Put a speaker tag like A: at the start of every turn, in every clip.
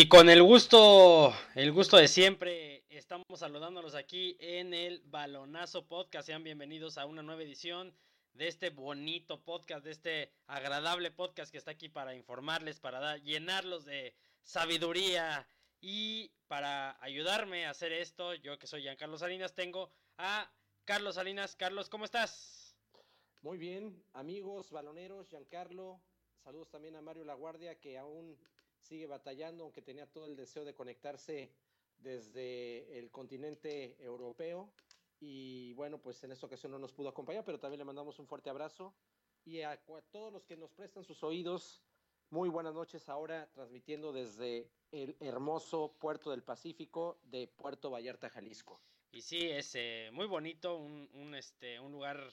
A: Y con el gusto, el gusto de siempre, estamos saludándolos aquí en el Balonazo Podcast. Sean bienvenidos a una nueva edición de este bonito podcast, de este agradable podcast que está aquí para informarles, para llenarlos de sabiduría y para ayudarme a hacer esto, yo que soy Giancarlo Salinas, tengo a Carlos Salinas. Carlos, ¿cómo estás?
B: Muy bien, amigos baloneros, Giancarlo, saludos también a Mario Laguardia que aún sigue batallando, aunque tenía todo el deseo de conectarse desde el continente europeo. Y bueno, pues en esta ocasión no nos pudo acompañar, pero también le mandamos un fuerte abrazo. Y a, a todos los que nos prestan sus oídos, muy buenas noches ahora transmitiendo desde el hermoso puerto del Pacífico de Puerto Vallarta, Jalisco.
A: Y sí, es eh, muy bonito, un, un, este, un lugar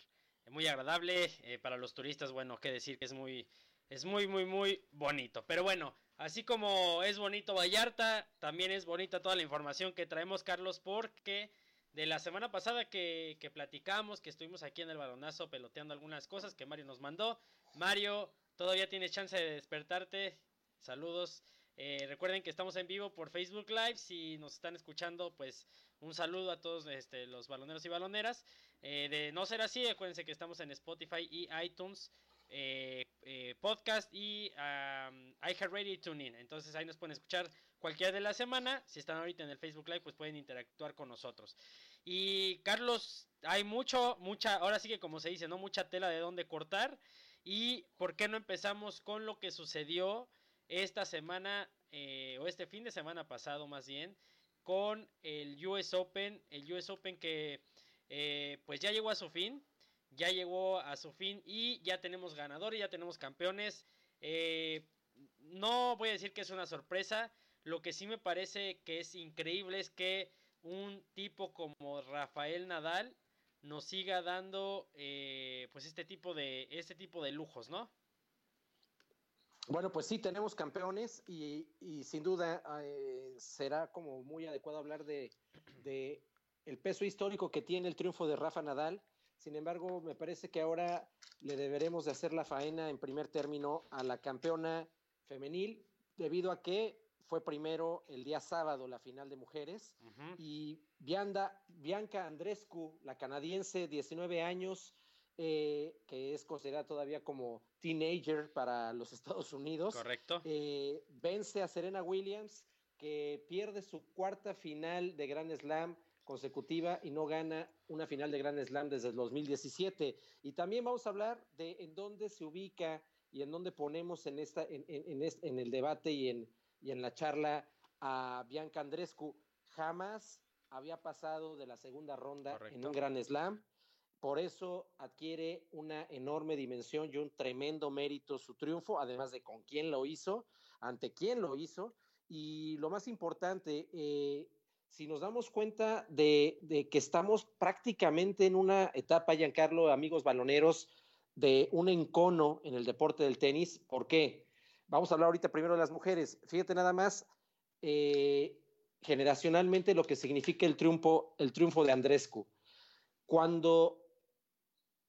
A: muy agradable eh, para los turistas. Bueno, qué decir que es muy, es muy, muy, muy bonito. Pero bueno, así como es bonito Vallarta, también es bonita toda la información que traemos, Carlos, porque de la semana pasada que, platicamos, que estuvimos aquí en el balonazo peloteando algunas cosas que Mario nos mandó. Mario, todavía tienes chance de despertarte. Saludos. Eh, recuerden que estamos en vivo por Facebook Live. Si nos están escuchando, pues un saludo a todos este, los baloneros y baloneras. Eh, de no ser así, acuérdense que estamos en Spotify y iTunes, eh, eh, podcast y um, iHeartRadio y TuneIn. Entonces ahí nos pueden escuchar cualquier de la semana. Si están ahorita en el Facebook Live, pues pueden interactuar con nosotros. Y Carlos, hay mucho, mucha, ahora sí que como se dice, no mucha tela de dónde cortar. Y por qué no empezamos con lo que sucedió esta semana eh, o este fin de semana pasado más bien con el US Open, el US Open que eh, pues ya llegó a su fin, ya llegó a su fin y ya tenemos ganadores, ya tenemos campeones. Eh, no voy a decir que es una sorpresa, lo que sí me parece que es increíble es que un tipo como Rafael Nadal nos siga dando eh, pues este tipo de este tipo de lujos, ¿no?
B: Bueno, pues sí, tenemos campeones y, sin duda eh, será como muy adecuado hablar de, de el peso histórico que tiene el triunfo de Rafa Nadal. Sin embargo, me parece que ahora le deberemos de hacer la faena en primer término a la campeona femenil, debido a que fue primero el día sábado la final de mujeres y Bianda, Bianca Andrescu, la canadiense, 19 años, eh, que es considerada todavía como teenager para los Estados Unidos,
A: Correcto.
B: eh, vence a Serena Williams, que pierde su cuarta final de Grand Slam consecutiva y no gana una final de Grand Slam desde el 2017. Y también vamos a hablar de en dónde se ubica y en dónde ponemos en, esta, en, en- en este- en el debate y en, y en la charla a Bianca Andrescu. Jamás había pasado de la segunda ronda en un Grand Slam. Por eso adquiere una enorme dimensión y un tremendo mérito su triunfo, además de con quién lo hizo, ante quién lo hizo. Y lo más importante, eh, si nos damos cuenta de, que estamos prácticamente en una etapa, Giancarlo, amigos baloneros, de un encono en el deporte del tenis. ¿Por qué? Vamos a hablar ahorita primero de las mujeres. Fíjate nada más, eh, generacionalmente lo que significa el triunfo, el triunfo de Andrescu. Cuando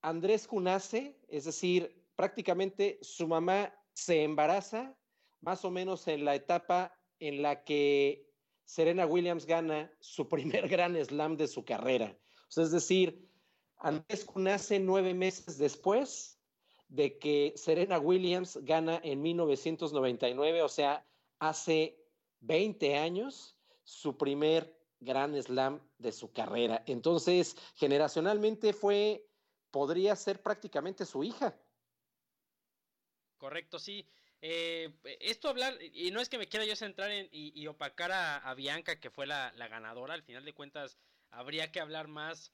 B: Andrescu nace, es decir, prácticamente su mamá se embaraza, más o menos en la etapa en la que Serena Williams gana su primer gran slam de su carrera. Es decir, Andrescu nace nueve meses después de que Serena Williams gana en 1999, o sea, hace 20 años, su primer gran slam de su carrera. Entonces, generacionalmente fue, podría ser prácticamente su hija.
A: Correcto, sí. Eh, esto hablar, y no es que me quiera yo centrar en, y, opacar a, Bianca, que fue la, la, ganadora, al final de cuentas habría que hablar más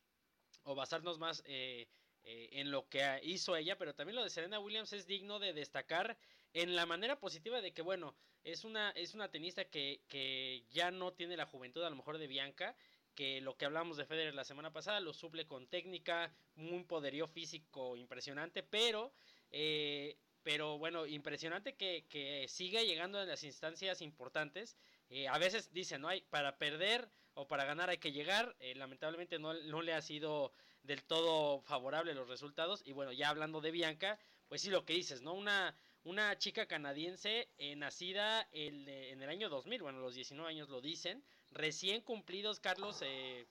A: o basarnos más eh, eh, en lo que hizo ella, pero también lo de Serena Williams es digno de destacar en la manera positiva de que, bueno, es una, es una tenista que, que ya no tiene la juventud a lo mejor de Bianca, que lo que hablamos de Federer la semana pasada lo suple con técnica, un poderío físico impresionante, pero, eh, pero bueno, impresionante que, que siga llegando en las instancias importantes. Eh, a veces dicen, no hay para perder o para ganar hay que llegar. Eh, lamentablemente no, no le ha sido del todo favorable los resultados. Y bueno, ya hablando de Bianca, pues sí lo que dices, ¿no? Una, una chica canadiense nacida el, en el año 2000, bueno, los 19 años lo dicen, recién cumplidos, Carlos, eh,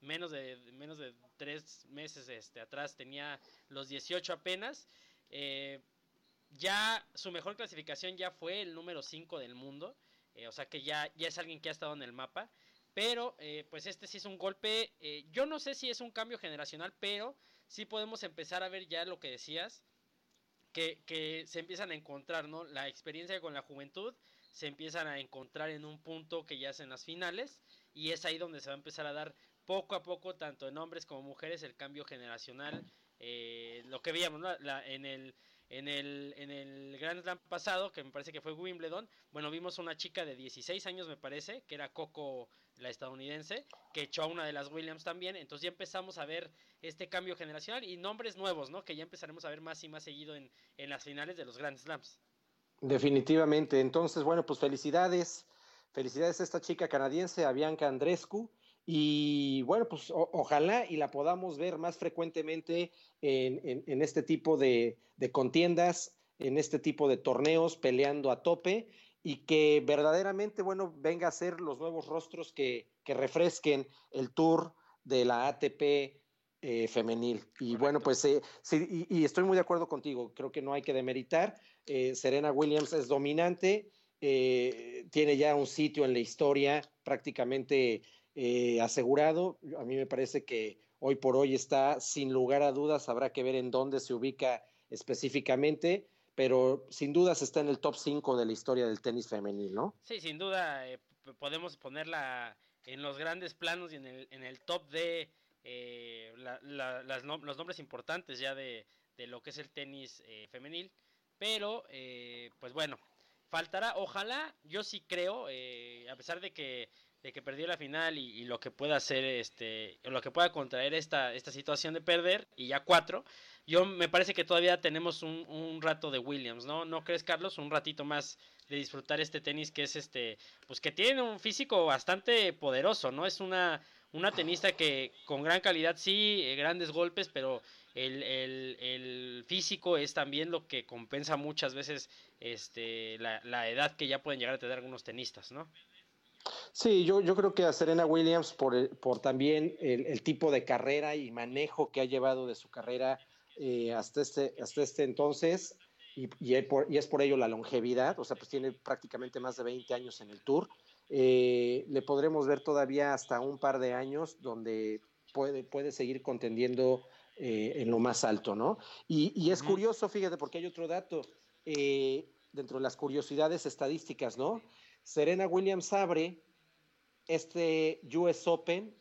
A: menos, de, menos de tres meses este, atrás tenía los 18 apenas. Eh, ya su mejor clasificación ya fue el número 5 del mundo, eh, o sea que ya, ya es alguien que ha estado en el mapa. Pero pues este sí es un golpe, yo no sé si es un cambio generacional, pero sí podemos empezar a ver ya lo que decías, que, que se empiezan a encontrar, ¿no? La experiencia con la juventud se empiezan a encontrar en un punto que ya es en las finales y es ahí donde se va a empezar a dar poco a poco, tanto en hombres como mujeres, el cambio generacional. Eh, lo que veíamos en el en el, en el Grand Slam pasado, que me parece que fue Wimbledon, bueno, vimos una chica de 16 años, me parece, que era Coco, la estadounidense, que echó a una de las Williams también, entonces ya empezamos a ver este cambio generacional y nombres nuevos, ¿no? Que ya empezaremos a ver más y más seguido en, en las finales de los Grand Slams.
B: Definitivamente. Entonces, bueno, pues felicidades. Felicidades a esta chica canadiense, a Bianca Andrescu. Y bueno, pues ojalá y la podamos ver más frecuentemente en, en, este tipo de, de, contiendas, en este tipo de torneos, peleando a tope y que verdaderamente, bueno, venga a ser los nuevos rostros que, que refresquen el tour de la ATP eh, femenil. Y bueno, pues eh, sí, y, y, estoy muy de acuerdo contigo, creo que no hay que demeritar. Eh, Serena Williams es dominante, eh, tiene ya un sitio en la historia prácticamente eh, asegurado. A mí me parece que hoy por hoy está sin lugar a dudas, habrá que ver en dónde se ubica específicamente, pero sin dudas está en el top 5 de la historia del tenis femenil, ¿no?
A: Sí, sin duda podemos ponerla en los grandes planos y en el, en el top de las, los nombres importantes ya de, de, lo que es el tenis femenil. Pero, eh, pues bueno, faltará, ojalá, yo sí creo, eh, a pesar de que, de que perdió la final y, lo que pueda hacer, este, lo que pueda contraer esta, esta situación de perder, y ya cuatro, yo me parece que todavía tenemos un, un rato de Williams, ¿no? ¿No crees, Carlos? Un ratito más de disfrutar este tenis que es este, pues que tiene un físico bastante poderoso, ¿no? Es una, una tenista que con gran calidad, sí, eh, grandes golpes, pero el, el, el, físico es también lo que compensa muchas veces este, la, la, edad que ya pueden llegar a tener algunos tenistas, ¿no?
B: Sí, yo, yo creo que a Serena Williams, por, el, por también el, el, tipo de carrera y manejo que ha llevado de su carrera eh, hasta, este, hasta este entonces, y, y, por, y, es por ello la longevidad, o sea, pues tiene prácticamente más de 20 años en el tour, eh, le podremos ver todavía hasta un par de años donde puede, puede seguir contendiendo eh, en lo más alto, ¿no? Y, y es uh -huh. curioso, fíjate, porque hay otro dato eh, dentro de las curiosidades estadísticas, ¿no? Serena Williams abre este US Open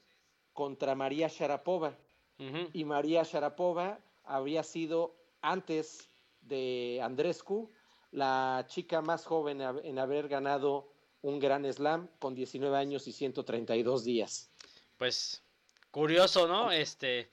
B: contra María Sharapova. Uh -huh. Y María Sharapova había sido antes de Andrescu la chica más joven en haber ganado un gran slam con 19 años y 132 días.
A: Pues curioso, ¿no? Este,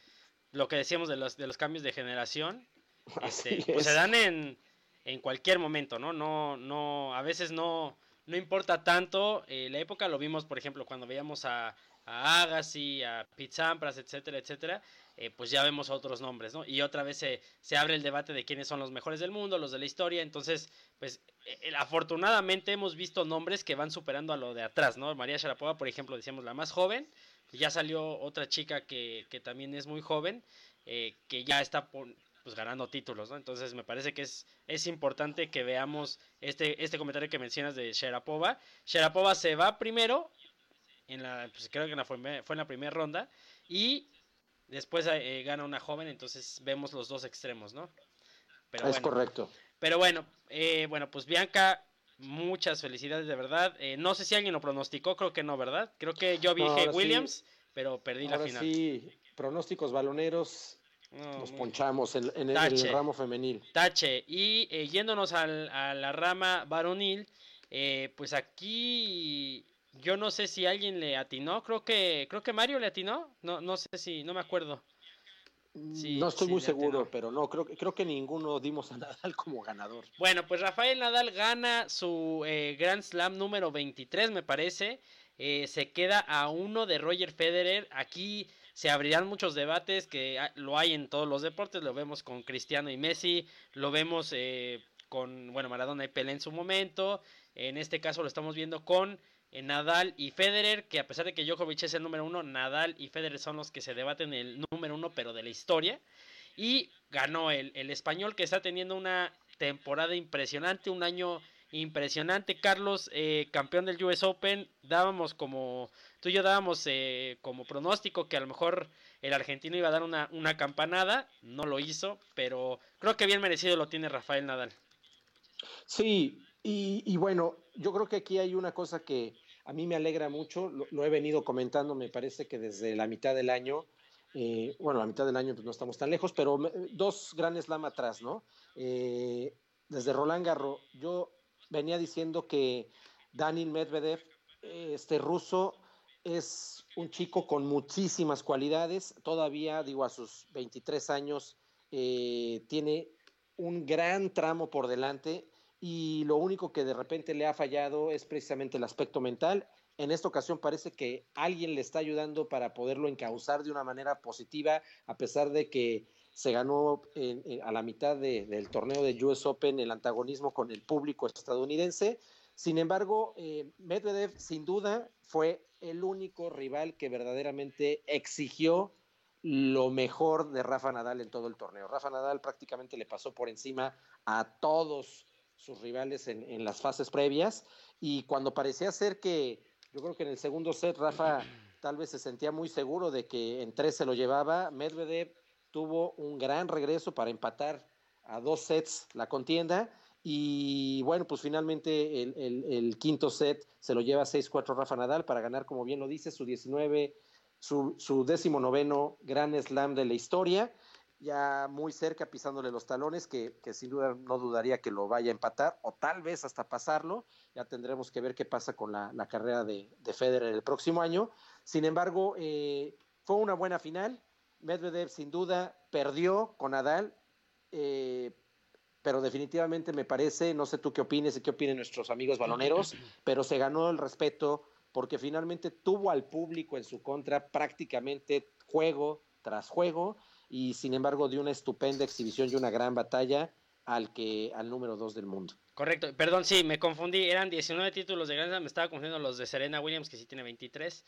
A: lo que decíamos de los, de los cambios de generación, este, pues se dan en, en cualquier momento, ¿no? No, no, a veces no, no importa tanto. Eh, la época lo vimos, por ejemplo, cuando veíamos a, a Agassi, a Pete Sampras, etcétera, etcétera. Eh, pues ya vemos otros nombres, ¿no? Y otra vez se, se, abre el debate de quiénes son los mejores del mundo, los de la historia. Entonces, pues eh, afortunadamente hemos visto nombres que van superando a lo de atrás, ¿no? María Sharapova, por ejemplo, decíamos la más joven. Ya salió otra chica que, que también es muy joven, eh, que ya está pues ganando títulos, ¿no? Entonces me parece que es, es importante que veamos este, este comentario que mencionas de Sharapova. Sharapova se va primero, en la, pues creo que en la fue, en la primera ronda, y después eh, gana una joven, entonces vemos los dos extremos, ¿no?
B: Pero es bueno, correcto.
A: Pero bueno, eh, bueno, pues Bianca, muchas felicidades de verdad. Eh, no sé si alguien lo pronosticó, creo que no, ¿verdad? Creo que yo dije no, Williams, sí. pero perdí
B: ahora
A: la final.
B: Sí, pronósticos baloneros. No, nos ponchamos en, en, en, el ramo femenil.
A: Tache. Y eh, yéndonos al, a la rama varonil, eh, pues aquí yo no sé si alguien le atinó, creo que creo que Mario le atinó, no no sé si no me acuerdo.
B: Sí, no estoy muy seguro, pero no, creo, creo que ninguno dimos a Nadal como ganador.
A: Bueno, pues Rafael Nadal gana su eh, Grand Slam número 23, me parece. Se queda a uno de Roger Federer. Aquí se abrirán muchos debates que lo hay en todos los deportes. Lo vemos con Cristiano y Messi, lo vemos eh, con, bueno, Maradona y Pelé en su momento. En este caso lo estamos viendo con Nadal y Federer, que a pesar de que Djokovic es el número uno, Nadal y Federer son los que se debaten el número uno, pero de la historia. Y ganó el, el español que está teniendo una temporada impresionante, un año impresionante. Carlos, eh, campeón del US Open, dábamos como, tú y yo dábamos eh, como pronóstico que a lo mejor el argentino iba a dar una, una campanada, no lo hizo, pero creo que bien merecido lo tiene Rafael Nadal.
B: Sí, y, bueno, yo creo que aquí hay una cosa que a mí me alegra mucho, lo, he venido comentando, me parece que desde la mitad del año, eh, bueno, la mitad del año pues no estamos tan lejos, pero dos grandes Slam atrás, ¿no? Eh, desde Roland Garros, yo venía diciendo que Daniel Medvedev, este ruso, es un chico con muchísimas cualidades, todavía, digo, a sus 23 años, eh, tiene un gran tramo por delante y lo único que de repente le ha fallado es precisamente el aspecto mental. En esta ocasión parece que alguien le está ayudando para poderlo encauzar de una manera positiva, a pesar de que se ganó a la mitad del torneo de US Open el antagonismo con el público estadounidense. Sin embargo, eh, Medvedev sin duda fue el único rival que verdaderamente exigió lo mejor de Rafa Nadal en todo el torneo. Rafa Nadal prácticamente le pasó por encima a todos sus rivales en, las fases previas y cuando parecía ser que yo creo que en el segundo set Rafa tal vez se sentía muy seguro de que en tres se lo llevaba, Medvedev tuvo un gran regreso para empatar a dos sets la contienda y bueno, pues finalmente el, quinto set se lo lleva 6-4 Rafa Nadal para ganar, como bien lo dice, su 19, su, su décimo noveno Gran Slam de la historia ya muy cerca pisándole los talones, que, sin duda no dudaría que lo vaya a empatar o tal vez hasta pasarlo. Ya tendremos que ver qué pasa con la, carrera de, de, Federer el próximo año. Sin embargo, eh, fue una buena final. Medvedev sin duda perdió con Nadal, eh, pero definitivamente me parece, no sé tú qué opines y qué opinen nuestros amigos baloneros, pero se ganó el respeto porque finalmente tuvo al público en su contra prácticamente juego tras juego y sin embargo dio una estupenda exhibición y una gran batalla al que al número 2 del mundo.
A: Correcto, perdón, sí, me confundí, eran 19 títulos de Grand me estaba confundiendo los de Serena Williams, que sí tiene 23,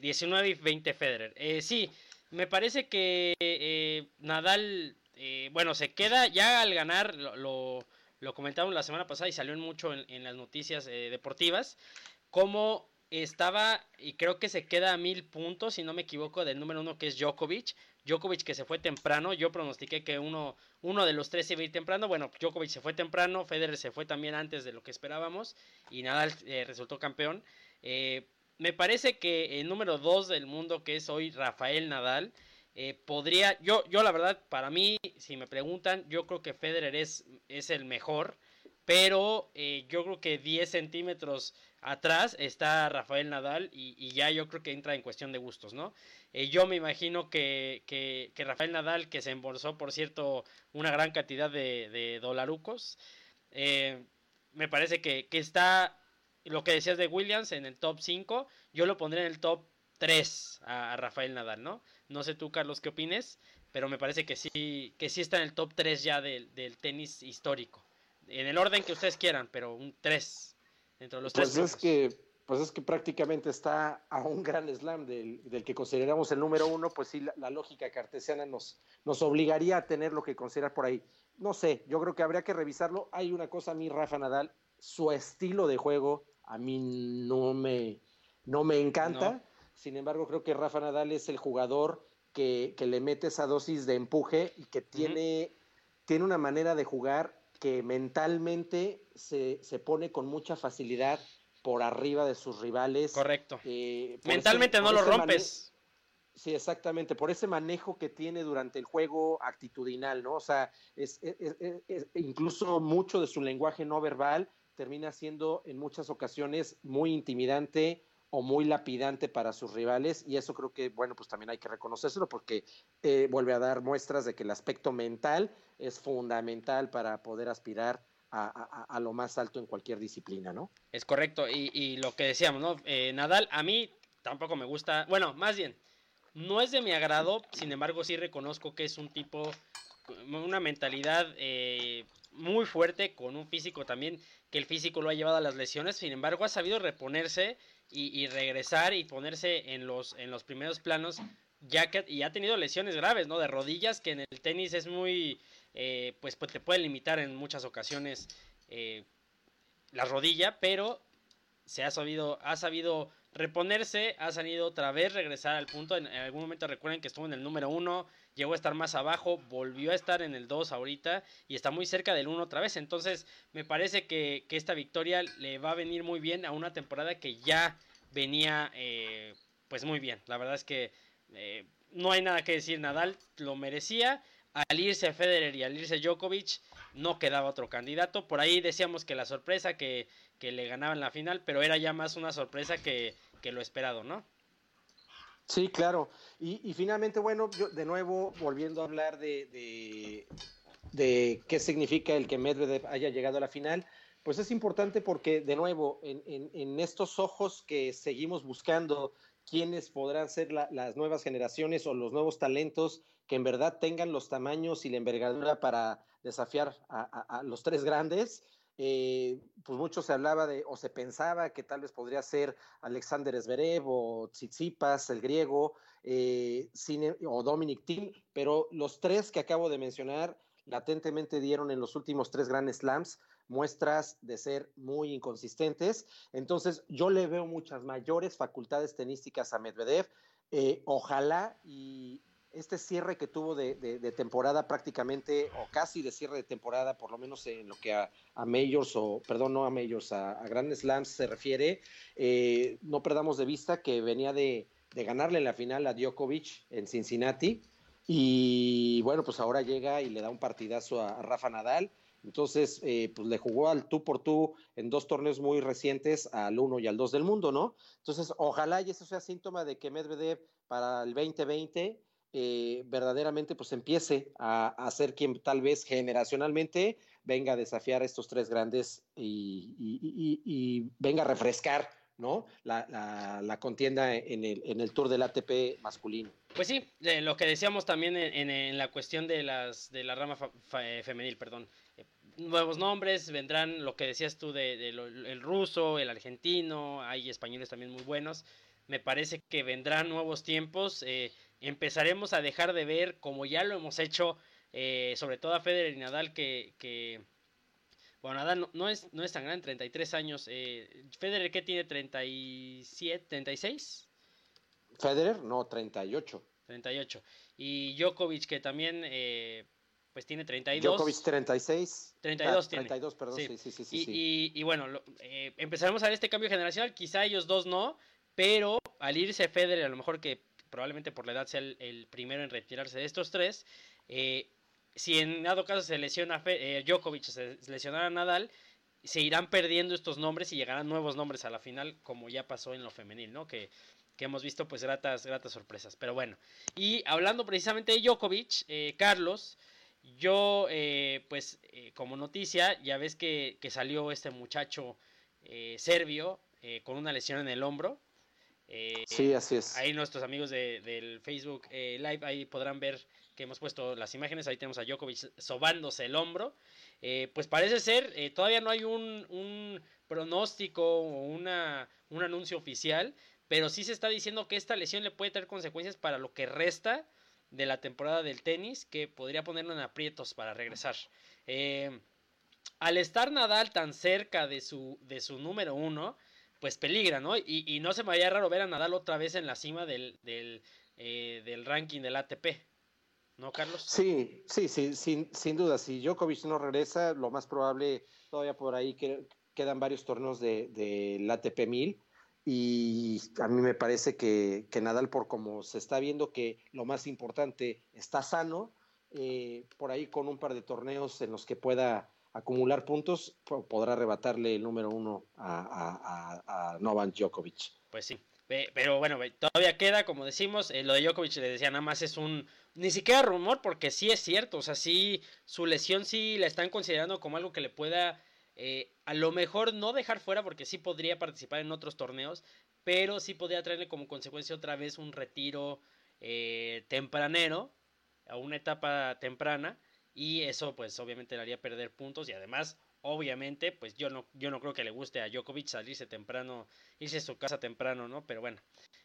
A: 19 eh, y 20 Federer. Eh, sí, me parece que eh, Nadal, bueno, se queda ya al ganar, lo, lo, comentamos la semana pasada y salió mucho en, en las noticias deportivas, como estaba, y creo que se queda a mil puntos, si no me equivoco, del número uno que es Djokovic, Djokovic que se fue temprano, yo pronostiqué que uno, uno de los tres iba a ir temprano, bueno, Djokovic se fue temprano, Federer se fue también antes de lo que esperábamos y Nadal eh, resultó campeón. Eh, me parece que el número dos del mundo, que es hoy Rafael Nadal, eh, podría, yo, yo la verdad, para mí, si me preguntan, yo creo que Federer es, es el mejor, pero yo creo que 10 centímetros atrás está Rafael Nadal y, ya yo creo que entra en cuestión de gustos, ¿no? Eh, yo me imagino que, que, Rafael Nadal, que se embolsó, por cierto, una gran cantidad de, dolarucos, eh, me parece que, está, lo que decías de Williams, en el top 5, yo lo pondré en el top 3 a, Rafael Nadal, ¿no? No sé tú, Carlos, qué opines, pero me parece que sí, que sí está en el top 3 ya del, del tenis histórico. En el orden que ustedes quieran, pero un 3 los
B: pues es que pues es que prácticamente está a un gran slam del, que consideramos el número uno, pues sí, la, lógica cartesiana nos, nos obligaría a tener lo que considerar por ahí. No sé, yo creo que habría que revisarlo. Hay una cosa a mí, Rafa Nadal, su estilo de juego a mí no me, no me encanta. Sin embargo, creo que Rafa Nadal es el jugador que, le mete esa dosis de empuje y que tiene, tiene una manera de jugar que mentalmente se, se, pone con mucha facilidad por arriba de sus rivales.
A: Correcto. Eh, mentalmente no lo rompes.
B: Sí, exactamente, por ese manejo que tiene durante el juego actitudinal, ¿no? O sea, es, incluso mucho de su lenguaje no verbal termina siendo en muchas ocasiones muy intimidante o muy lapidante para sus rivales y eso creo que, bueno, pues también hay que reconocérselo porque eh, vuelve a dar muestras de que el aspecto mental es fundamental para poder aspirar a, lo más alto en cualquier disciplina, ¿no?
A: Es correcto, y, y lo que decíamos, ¿no? Eh, Nadal, a mí tampoco me gusta, bueno, más bien, no es de mi agrado, sin embargo sí reconozco que es un tipo, una mentalidad eh, muy fuerte, con un físico también, que el físico lo ha llevado a las lesiones, sin embargo ha sabido reponerse y, y regresar y ponerse en los, en los primeros planos, ya que y ha tenido lesiones graves, ¿no? De rodillas, que en el tenis es muy, eh, pues, pues, te puede limitar en muchas ocasiones eh, la rodilla, pero se ha sabido, ha sabido reponerse, ha salido otra vez, regresar al punto. En, en, algún momento recuerden que estuvo en el número uno, llegó a estar más abajo, volvió a estar en el 2 ahorita y está muy cerca del 1 otra vez. Entonces, me parece que, esta victoria le va a venir muy bien a una temporada que ya venía eh, pues muy bien. La verdad es que eh, no hay nada que decir, Nadal lo merecía. Al irse Federer y al irse Djokovic, no quedaba otro candidato. Por ahí decíamos que la sorpresa que, que le ganaban la final, pero era ya más una sorpresa que, que lo esperado, ¿no?
B: Sí, claro. Y, finalmente, bueno, yo de nuevo volviendo a hablar de, de, qué significa el que Medvedev haya llegado a la final, pues es importante porque, de nuevo, en, en, estos ojos que seguimos buscando quiénes podrán ser la, las nuevas generaciones o los nuevos talentos que en verdad tengan los tamaños y la envergadura para desafiar a los tres grandes, eh, pues mucho se hablaba de, o se pensaba que tal vez podría ser Alexander Zverev o Tsitsipas, el griego, eh, o Dominic Thiem, pero los tres que acabo de mencionar latentemente dieron en los últimos tres Grand Slams muestras de ser muy inconsistentes. Entonces, yo le veo muchas mayores facultades tenísticas a Medvedev. Eh, ojalá y, este cierre que tuvo de, temporada prácticamente, o casi de cierre de temporada, por lo menos en lo que a, Majors, o perdón, no a Majors, a, a Grand Slams se refiere, eh, no perdamos de vista que venía de, ganarle en la final a Djokovic en Cincinnati, y bueno, pues ahora llega y le da un partidazo a, Rafa Nadal, entonces, eh, pues le jugó al tú por tú en dos torneos muy recientes, al uno y al dos del mundo, ¿no? Entonces, ojalá y eso sea síntoma de que Medvedev para el 2020 eh, verdaderamente pues empiece a, a, ser quien tal vez generacionalmente venga a desafiar a estos tres grandes y, venga a refrescar ¿no? La, la, contienda en el, en el Tour del ATP masculino.
A: Pues sí, eh, lo que decíamos también en, la cuestión de las de la rama fa, femenil, perdón. Eh, nuevos nombres, vendrán lo que decías tú de, de ruso, el argentino, hay españoles también muy buenos. Me parece que vendrán nuevos tiempos. Eh, empezaremos a dejar de ver, como ya lo hemos hecho, eh, sobre todo a Federer y Nadal, que, que bueno, Nadal no, no, es, no es tan grande, 33 años. Eh, Federer, ¿qué tiene? ¿37, 36?
B: Federer, no, 38.
A: 38. Y Djokovic, que también, eh, pues tiene 32.
B: Djokovic 36.
A: 32 ah,
B: tiene. 32, perdón, sí, sí, sí. sí,
A: y,
B: sí.
A: Y, y, bueno, lo, eh, empezaremos a ver este cambio generacional. Quizá ellos dos no, pero al irse Federer, a lo mejor que probablemente por la edad sea el, primero en retirarse de estos tres, eh, si en dado caso se lesiona eh, Djokovic, se lesionara Nadal, se irán perdiendo estos nombres y llegarán nuevos nombres a la final, como ya pasó en lo femenil, ¿no? Que, que hemos visto pues gratas, gratas sorpresas. Pero bueno, y hablando precisamente de Djokovic, eh, Carlos, yo eh, pues como noticia, ya ves que, que salió este muchacho serbio con una lesión en el hombro.
B: Sí, así es.
A: Ahí nuestros amigos de, del Facebook Live, ahí podrán ver que hemos puesto las imágenes, ahí tenemos a Djokovic sobándose el hombro, eh, pues parece ser, eh, todavía no hay un, un pronóstico o una, un anuncio oficial, pero sí se está diciendo que esta lesión le puede tener consecuencias para lo que resta de la temporada del tenis, que podría ponerlo en aprietos para regresar. Eh, al estar Nadal tan cerca de su, de su número uno, pues peligra, ¿no? Y, no se me vaya raro ver a Nadal otra vez en la cima del, del, eh, ranking del ATP. ¿no, Carlos?
B: Sí, sí, sí, sin, duda. Si Djokovic no regresa, lo más probable, todavía por ahí que, quedan varios torneos del de, de ATP 1000 y a mí me parece que, que, Nadal, por como se está viendo que lo más importante está sano, eh, por ahí con un par de torneos en los que pueda acumular puntos, podrá arrebatarle el número uno a, a, Novak Djokovic.
A: Pues sí, pero bueno, todavía queda, como decimos, eh, lo de Djokovic le decía, nada más es un, ni siquiera rumor, porque sí es cierto, o sea, sí, su lesión sí la están considerando como algo que le pueda, eh, a lo mejor no dejar fuera, porque sí podría participar en otros torneos, pero sí podría traerle como consecuencia otra vez un retiro eh, tempranero, a una etapa temprana, y eso pues obviamente le haría perder puntos y además obviamente pues yo no yo no creo que le guste a Djokovic salirse temprano irse a su casa temprano no pero bueno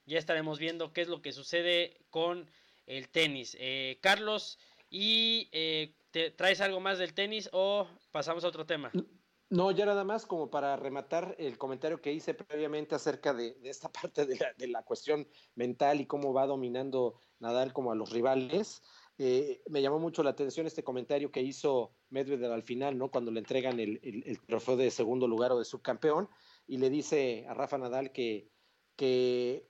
A: ya estaremos viendo qué es lo que sucede con el tenis. Eh, Carlos y eh, ¿te traes algo más del tenis o pasamos a otro tema
B: no, ya nada más como para rematar el comentario que hice previamente acerca de, esta parte de la, de la, cuestión mental y cómo va dominando Nadal como a los rivales. Eh, me llamó mucho la atención este comentario que hizo Medvedev al final, ¿no? Cuando le entregan el, el, trofeo de segundo lugar o de subcampeón y le dice a Rafa Nadal que, que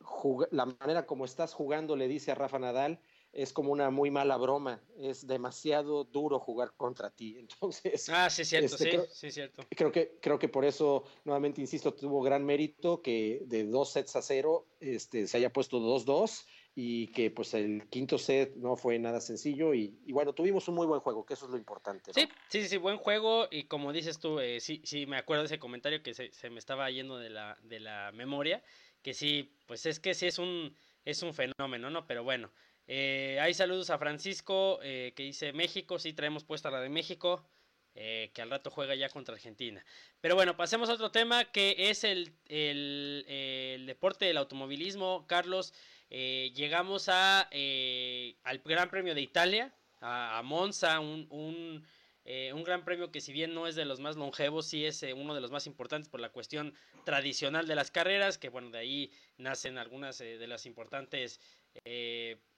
B: la manera como estás jugando, le dice a Rafa Nadal, es como una muy mala broma, es demasiado duro jugar contra ti. Entonces,
A: ah, sí, cierto, este, sí, creo, sí, cierto.
B: Creo que, creo que por eso, nuevamente insisto, tuvo gran mérito que de dos sets a cero este, se haya puesto 2-2 y que pues el quinto set no fue nada sencillo y, bueno, tuvimos un muy buen juego, que eso es lo importante.
A: Sí, sí, sí, buen juego y como dices tú, eh, sí, sí, me acuerdo de ese comentario que se, me estaba yendo de la, de la memoria, que sí, pues es que sí es un, es un fenómeno, ¿no? Pero bueno, eh, hay saludos a Francisco eh, que dice México, sí traemos puesta la de México. Eh, que al rato juega ya contra Argentina. Pero bueno, pasemos a otro tema que es el, el deporte del automovilismo. Carlos, eh, llegamos a, eh, al Gran Premio de Italia, a, Monza, un, un, eh, un, gran premio que si bien no es de los más longevos, sí es uno de los más importantes por la cuestión tradicional de las carreras, que bueno, de ahí nacen algunas de las importantes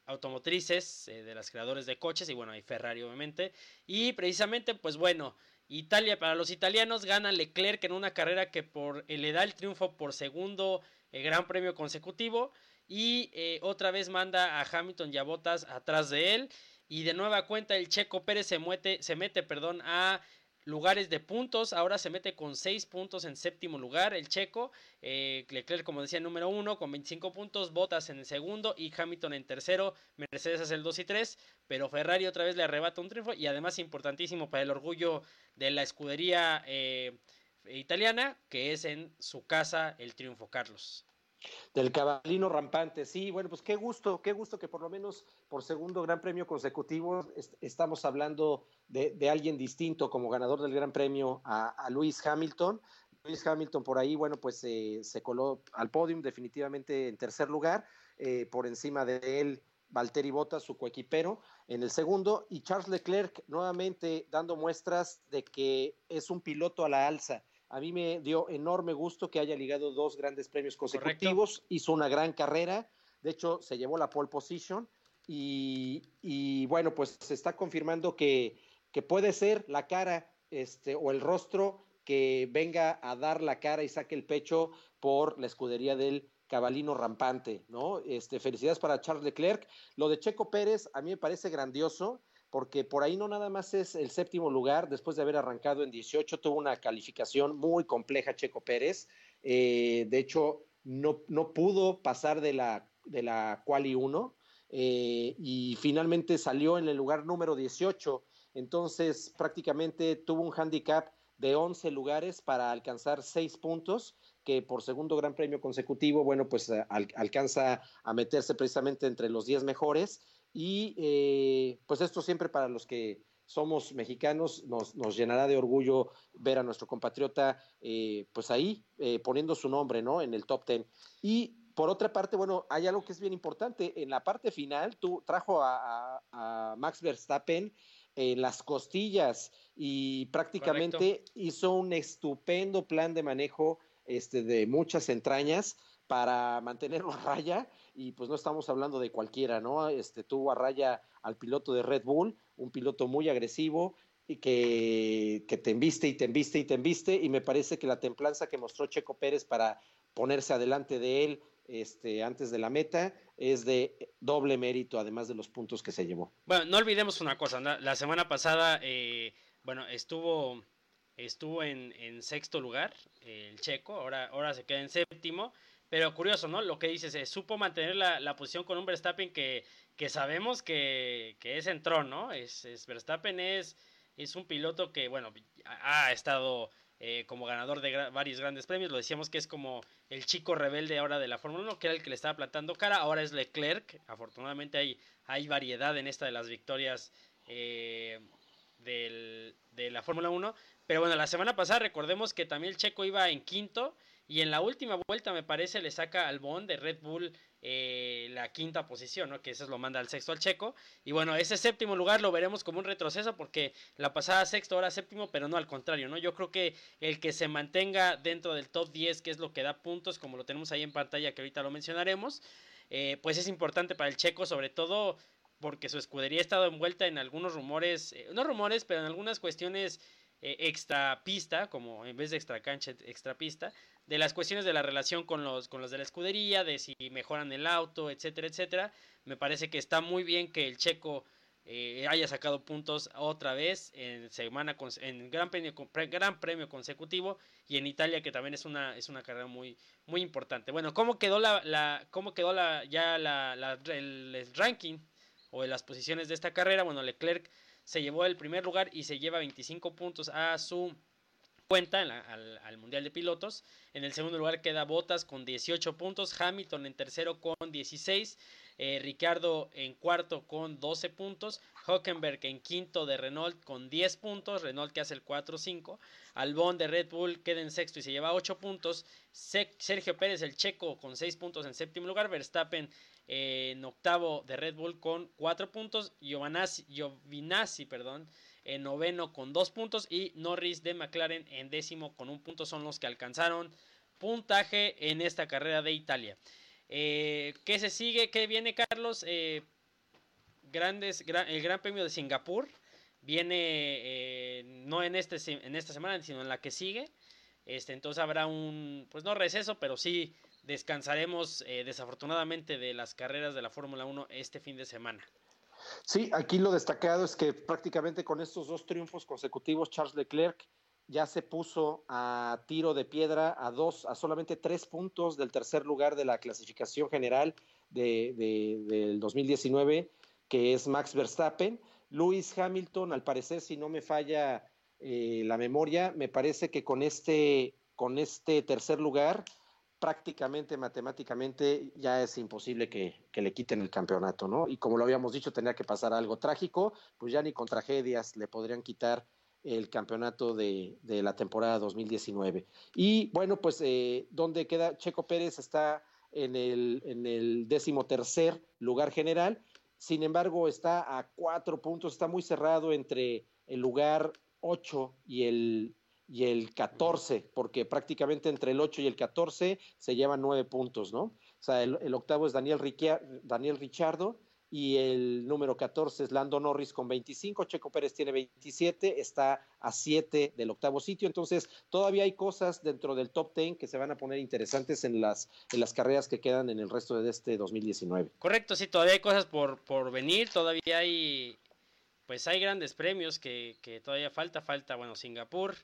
A: automotrices, de las creadores de coches, y bueno, hay Ferrari obviamente, y precisamente, pues bueno, Italia, para los italianos gana Leclerc en una carrera que por, le da el triunfo por segundo gran premio consecutivo. Y eh, otra vez manda a Hamilton y a Bottas atrás de él. Y de nueva cuenta el Checo Pérez se, se mete perdón, a lugares de puntos. Ahora se mete con 6 puntos en séptimo lugar el Checo. Eh, Leclerc, como decía, número 1 con 25 puntos. Bottas en el segundo y Hamilton en tercero. Mercedes hace el 2 y 3. Pero Ferrari otra vez le arrebata un triunfo. Y además importantísimo para el orgullo de la escudería eh, italiana, que es en su casa el triunfo, Carlos.
B: Del cabalino rampante, sí, bueno, pues qué gusto, qué gusto que por lo menos por segundo gran premio consecutivo estamos hablando de, alguien distinto como ganador del gran premio a, Luis Hamilton. Luis Hamilton por ahí, bueno, pues eh, se coló al podium definitivamente en tercer lugar, eh, por encima de él Valtteri Bottas, su coequipero, en el segundo, y Charles Leclerc nuevamente dando muestras de que es un piloto a la alza a mí me dio enorme gusto que haya ligado dos grandes premios consecutivos, hizo una gran carrera, de hecho se llevó la pole position. Y, bueno, pues se está confirmando que, que, puede ser la cara este, o el rostro que venga a dar la cara y saque el pecho por la escudería del cabalino rampante, ¿no? Este, felicidades para Charles Leclerc. Lo de Checo Pérez a mí me parece grandioso porque por ahí no nada más es el séptimo lugar, después de haber arrancado en 18, tuvo una calificación muy compleja Checo Pérez, eh, de hecho no, no pudo pasar de la, de la quali 1 eh, y finalmente salió en el lugar número 18, entonces prácticamente tuvo un handicap de 11 lugares para alcanzar 6 puntos, que por segundo gran premio consecutivo, bueno, pues alcanza a meterse precisamente entre los 10 mejores y eh, pues esto siempre para los que somos mexicanos nos, nos, llenará de orgullo ver a nuestro compatriota eh, pues ahí eh, poniendo su nombre ¿no? en el top ten. Y por otra parte, bueno, hay algo que es bien importante. En la parte final, tú trajo a, a, Max Verstappen en las costillas y prácticamente hizo un estupendo plan de manejo este, de muchas entrañas para mantenerlo a raya y pues no estamos hablando de cualquiera, ¿no? Este tuvo a raya al piloto de Red Bull, un piloto muy agresivo y que, que te embiste y te embiste y te embiste y me parece que la templanza que mostró Checo Pérez para ponerse adelante de él este, antes de la meta es de doble mérito, además de los puntos que se llevó.
A: Bueno, no olvidemos una cosa, la semana pasada, eh, bueno, estuvo estuvo en, en sexto lugar, el checo, ahora, ahora se queda en séptimo. Pero curioso, ¿no? Lo que dices, se supo mantener la, la, posición con un Verstappen que, que sabemos que, que es entró, ¿no? Es, es, Verstappen es, es un piloto que, bueno, ha estado eh, como ganador de varios grandes premios. Lo decíamos que es como el chico rebelde ahora de la Fórmula 1, que era el que le estaba plantando cara. Ahora es Leclerc. Afortunadamente hay, hay variedad en esta de las victorias eh, del, de la Fórmula 1. Pero bueno, la semana pasada recordemos que también el checo iba en quinto y en la última vuelta, me parece, le saca al Bond de Red Bull eh, la quinta posición, ¿no? Que eso lo manda al sexto al checo. Y bueno, ese séptimo lugar lo veremos como un retroceso porque la pasada sexto, ahora séptimo, pero no al contrario, ¿no? Yo creo que el que se mantenga dentro del top 10, que es lo que da puntos, como lo tenemos ahí en pantalla, que ahorita lo mencionaremos, eh, pues es importante para el checo, sobre todo porque su escudería ha estado envuelta en algunos rumores, eh, no rumores, pero en algunas cuestiones eh, extra pista, como en vez de extra cancha, extra pista, de las cuestiones de la relación con los, con los de la escudería, de si mejoran el auto, etcétera, etcétera. Me parece que está muy bien que el checo eh, haya sacado puntos otra vez en semana en gran premio, gran premio consecutivo y en Italia que también es una es una carrera muy muy importante bueno cómo quedó la, la cómo quedó la ya la, el, el, ranking o las posiciones de esta carrera bueno Leclerc se llevó el primer lugar y se lleva 25 puntos a su cuenta al, al, Mundial de Pilotos. En el segundo lugar queda Bottas con 18 puntos, Hamilton en tercero con 16, eh, Ricardo en cuarto con 12 puntos, Hockenberg en quinto de Renault con 10 puntos, Renault que hace el 4-5, Albon de Red Bull queda en sexto y se lleva 8 puntos, Sergio Pérez el checo con 6 puntos en séptimo lugar, Verstappen en octavo de Red Bull con 4 puntos, Giovinazzi, perdón, en noveno con 2 puntos y Norris de McLaren en décimo con un punto son los que alcanzaron puntaje en esta carrera de Italia. Eh, ¿Qué se sigue? ¿Qué viene Carlos? Eh, grandes, el Gran Premio de Singapur viene eh, no en, este, en esta semana, sino en la que sigue. Este, entonces habrá un, pues no receso, pero sí descansaremos eh, desafortunadamente de las carreras de la Fórmula 1 este fin de semana.
B: Sí, aquí lo destacado es que prácticamente con estos dos triunfos consecutivos, Charles Leclerc ya se puso a tiro de piedra a dos, a solamente tres puntos del tercer lugar de la clasificación general de, de, del 2019, que es Max Verstappen. Lewis Hamilton, al parecer, si no me falla eh, la memoria, me parece que con este, con este tercer lugar prácticamente matemáticamente ya es imposible que, le quiten el campeonato, ¿no? Y como lo habíamos dicho, tenía que pasar algo trágico, pues ya ni con tragedias le podrían quitar el campeonato de, la temporada 2019. Y bueno, pues eh, donde queda Checo Pérez está en el, en décimo tercer lugar general, sin embargo está a cuatro puntos, está muy cerrado entre el lugar 8 y el y el 14, porque prácticamente entre el 8 y el 14 se llevan 9 puntos, ¿no? O sea, el, octavo es Daniel, Daniel Richardo y el número 14 es Lando Norris con 25, Checo Pérez tiene 27, está a 7 del octavo sitio, entonces todavía hay cosas dentro del top 10 que se van a poner interesantes en las, en las carreras que quedan en el resto de este 2019.
A: Correcto, sí, todavía hay cosas por, por venir, todavía hay, pues hay grandes premios que, que todavía falta, falta, bueno, Singapur,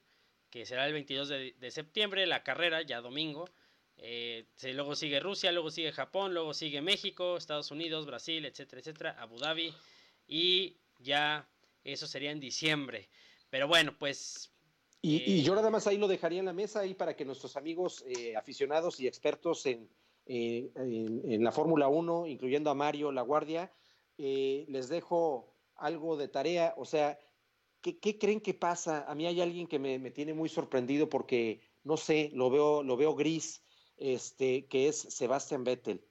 A: que será el 22 de, de septiembre, la carrera, ya domingo. Eh, luego sigue Rusia, luego sigue Japón, luego sigue México, Estados Unidos, Brasil, etcétera, etcétera, Abu Dhabi. Y ya eso sería en diciembre. Pero bueno, pues...
B: Y, eh, y yo nada más ahí lo dejaría en la mesa ahí para que nuestros amigos eh, aficionados y expertos en, en, en la Fórmula 1, incluyendo a Mario La Guardia, eh, les dejo algo de tarea. O sea, ¿Qué, ¿qué, creen que pasa? A mí hay alguien que me, me, tiene muy sorprendido porque, no sé, lo veo, lo veo gris, este, que es Sebastian Vettel.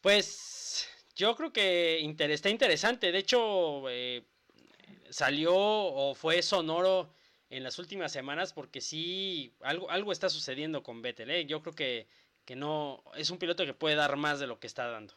A: Pues yo creo que inter está interesante. De hecho, eh, salió o fue sonoro en las últimas semanas porque sí, algo, algo está sucediendo con Vettel. ¿eh? Yo creo que, que no, es un piloto que puede dar más de lo que está dando.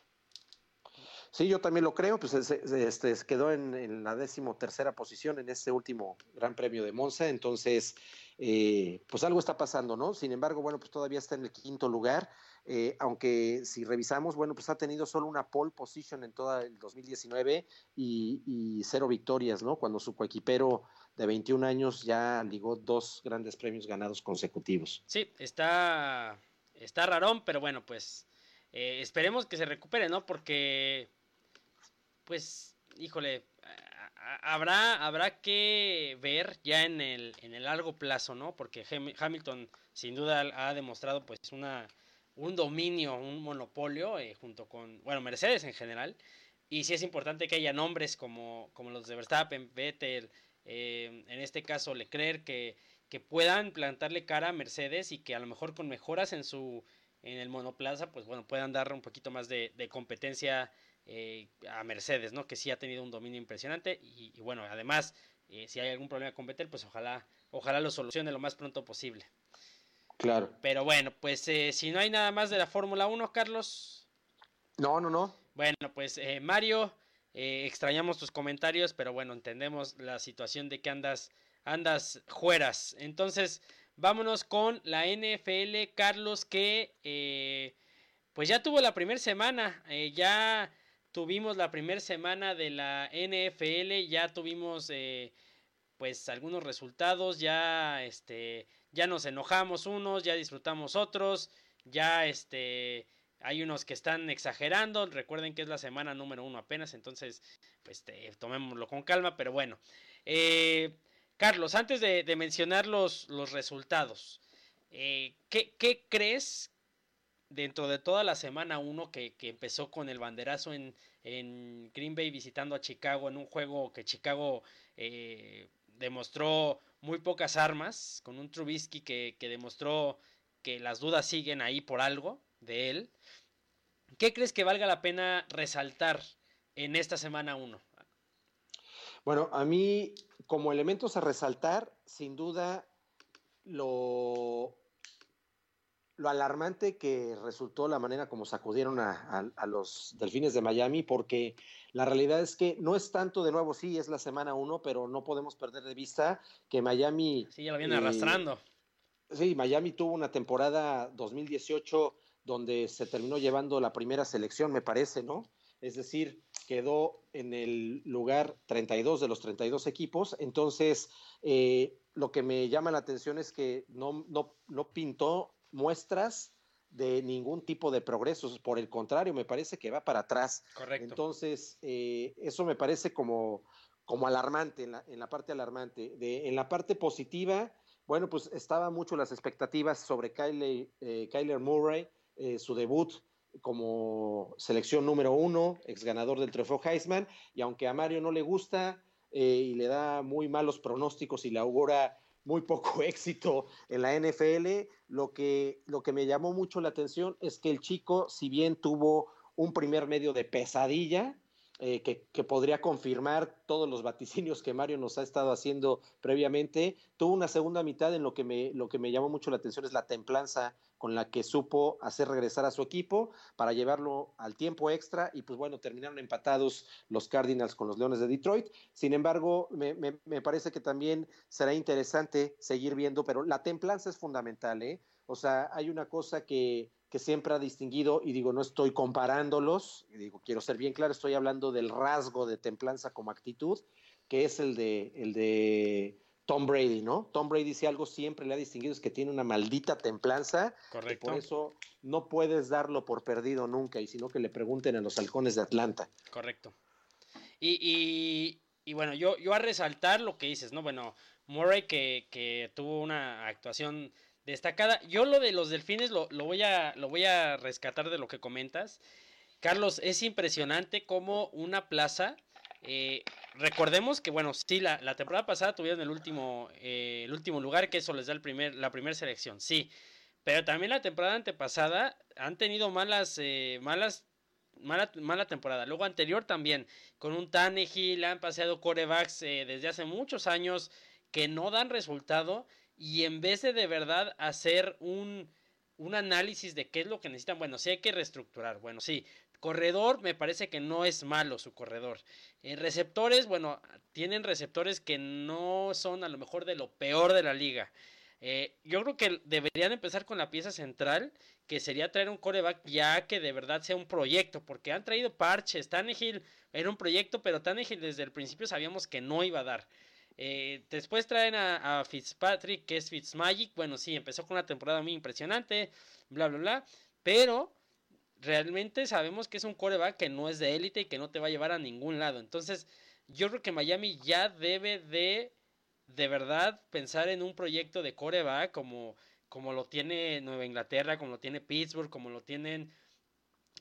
B: Sí, yo también lo creo, pues este, quedó en, la décimo tercera posición en este último Gran Premio de Monza, entonces, eh, pues algo está pasando, ¿no? Sin embargo, bueno, pues todavía está en el quinto lugar, eh, aunque si revisamos, bueno, pues ha tenido solo una pole position en todo el 2019 y, y cero victorias, ¿no? Cuando su coequipero de 21 años ya ligó dos grandes premios ganados consecutivos.
A: Sí, está, está rarón, pero bueno, pues eh, esperemos que se recupere, ¿no? Porque, pues, híjole, habrá, habrá que ver ya en el, en el largo plazo, ¿no? Porque Hamilton sin duda ha demostrado pues una, un dominio, un monopolio eh, junto con, bueno, Mercedes en general. Y sí es importante que haya nombres como, como los de Verstappen, Vettel, eh, en este caso Leclerc, que, que puedan plantarle cara a Mercedes y que a lo mejor con mejoras en su en el monoplaza, pues bueno, puedan dar un poquito más de, competencia eh, a Mercedes, ¿no? Que sí ha tenido un dominio impresionante y, bueno, además, eh, si hay algún problema con Vettel, pues ojalá, ojalá lo solucione lo más pronto posible.
B: Claro.
A: Pero bueno, pues si no hay nada más de la Fórmula 1, Carlos.
B: No, no, no.
A: Bueno, pues Mario, eh, extrañamos tus comentarios, pero bueno, entendemos la situación de que andas, andas fueras. Entonces, vámonos con la NFL, Carlos, que eh, pues ya tuvo la primera semana, eh, ya tuvimos la primera semana de la NFL, ya tuvimos pues algunos resultados, ya este, ya nos enojamos unos, ya disfrutamos otros, ya este hay unos que están exagerando. Recuerden que es la semana número uno apenas. Entonces, pues tomémoslo con calma. Pero bueno. Eh, Carlos, antes de, mencionar los, los resultados. Eh, ¿qué, crees dentro de toda la semana uno que, empezó con el banderazo en, en, Green Bay visitando a Chicago en un juego que Chicago eh, demostró muy pocas armas, con un Trubisky que, que demostró que las dudas siguen ahí por algo de él. ¿Qué crees que valga la pena resaltar en esta semana 1?
B: Bueno, a mí como elementos a resaltar, sin duda, lo, lo alarmante que resultó la manera como sacudieron a, los delfines de Miami, porque la realidad es que no es tanto, de nuevo, sí, es la semana 1, pero no podemos perder de vista que Miami...
A: Sí, ya lo viene arrastrando.
B: Sí, Miami tuvo una temporada 2018 donde se terminó llevando la primera selección, me parece, ¿no? Es decir, quedó en el lugar 32 de los 32 equipos. Entonces, eh, lo que me llama la atención es que no, no, no pintó muestras de ningún tipo de progresos. Por el contrario, me parece que va para atrás.
A: Correcto.
B: Entonces, eh, eso me parece como, como alarmante, en la, en la parte alarmante. De, en la parte positiva, bueno, pues estaba mucho las expectativas sobre Kyler, eh, Kyler Murray, eh, su debut como selección número uno, ex ganador del trofeo Heisman, y aunque a Mario no le gusta eh, y le da muy malos pronósticos y le augura muy poco éxito en la NFL, lo que, lo que me llamó mucho la atención es que el chico, si bien tuvo un primer medio de pesadilla, eh, que, podría confirmar todos los vaticinios que Mario nos ha estado haciendo previamente. Tuvo una segunda mitad en lo que me, lo que me llamó mucho la atención es la templanza con la que supo hacer regresar a su equipo para llevarlo al tiempo extra y pues bueno, terminaron empatados los Cardinals con los Leones de Detroit. Sin embargo, me, me parece que también será interesante seguir viendo, pero la templanza es fundamental, ¿eh? O sea, hay una cosa que, que siempre ha distinguido, y digo, no estoy comparándolos, digo, quiero ser bien claro, estoy hablando del rasgo de templanza como actitud, que es el de, el de Tom Brady, ¿no? Tom Brady si algo siempre le ha distinguido es que tiene una maldita templanza,
A: Correcto.
B: por eso no puedes darlo por perdido nunca, y sino que le pregunten a los halcones de Atlanta.
A: Correcto. Y, y, bueno, yo, yo a resaltar lo que dices, ¿no? Bueno, Murray que, que tuvo una actuación destacada. Yo lo de los delfines lo, voy, a, lo voy a rescatar de lo que comentas. Carlos, es impresionante cómo una plaza, eh, recordemos que, bueno, sí, la, temporada pasada tuvieron el último, eh, el último lugar, que eso les da el primer, la primera selección, sí. Pero también la temporada antepasada han tenido malas, eh, malas, mala, temporada. Luego anterior también, con un Tannehill, han paseado corebacks desde hace muchos años que no dan resultado y en vez de de verdad hacer un, un análisis de qué es lo que necesitan, bueno, sí hay que reestructurar, bueno, sí, Corredor, me parece que no es malo su corredor. En receptores, bueno, tienen receptores que no son a lo mejor de lo peor de la liga. Eh, yo creo que deberían empezar con la pieza central, que sería traer un coreback ya que de verdad sea un proyecto, porque han traído parches. Tannehill era un proyecto, pero Tannehill desde el principio sabíamos que no iba a dar. Eh, después traen a, Fitzpatrick, que es Fitzmagic. Bueno, sí, empezó con una temporada muy impresionante, bla, bla, bla. Pero realmente sabemos que es un coreback que no es de élite y que no te va a llevar a ningún lado. Entonces, yo creo que Miami ya debe de, de verdad, pensar en un proyecto de coreback como, como lo tiene Nueva Inglaterra, como lo tiene Pittsburgh, como lo tienen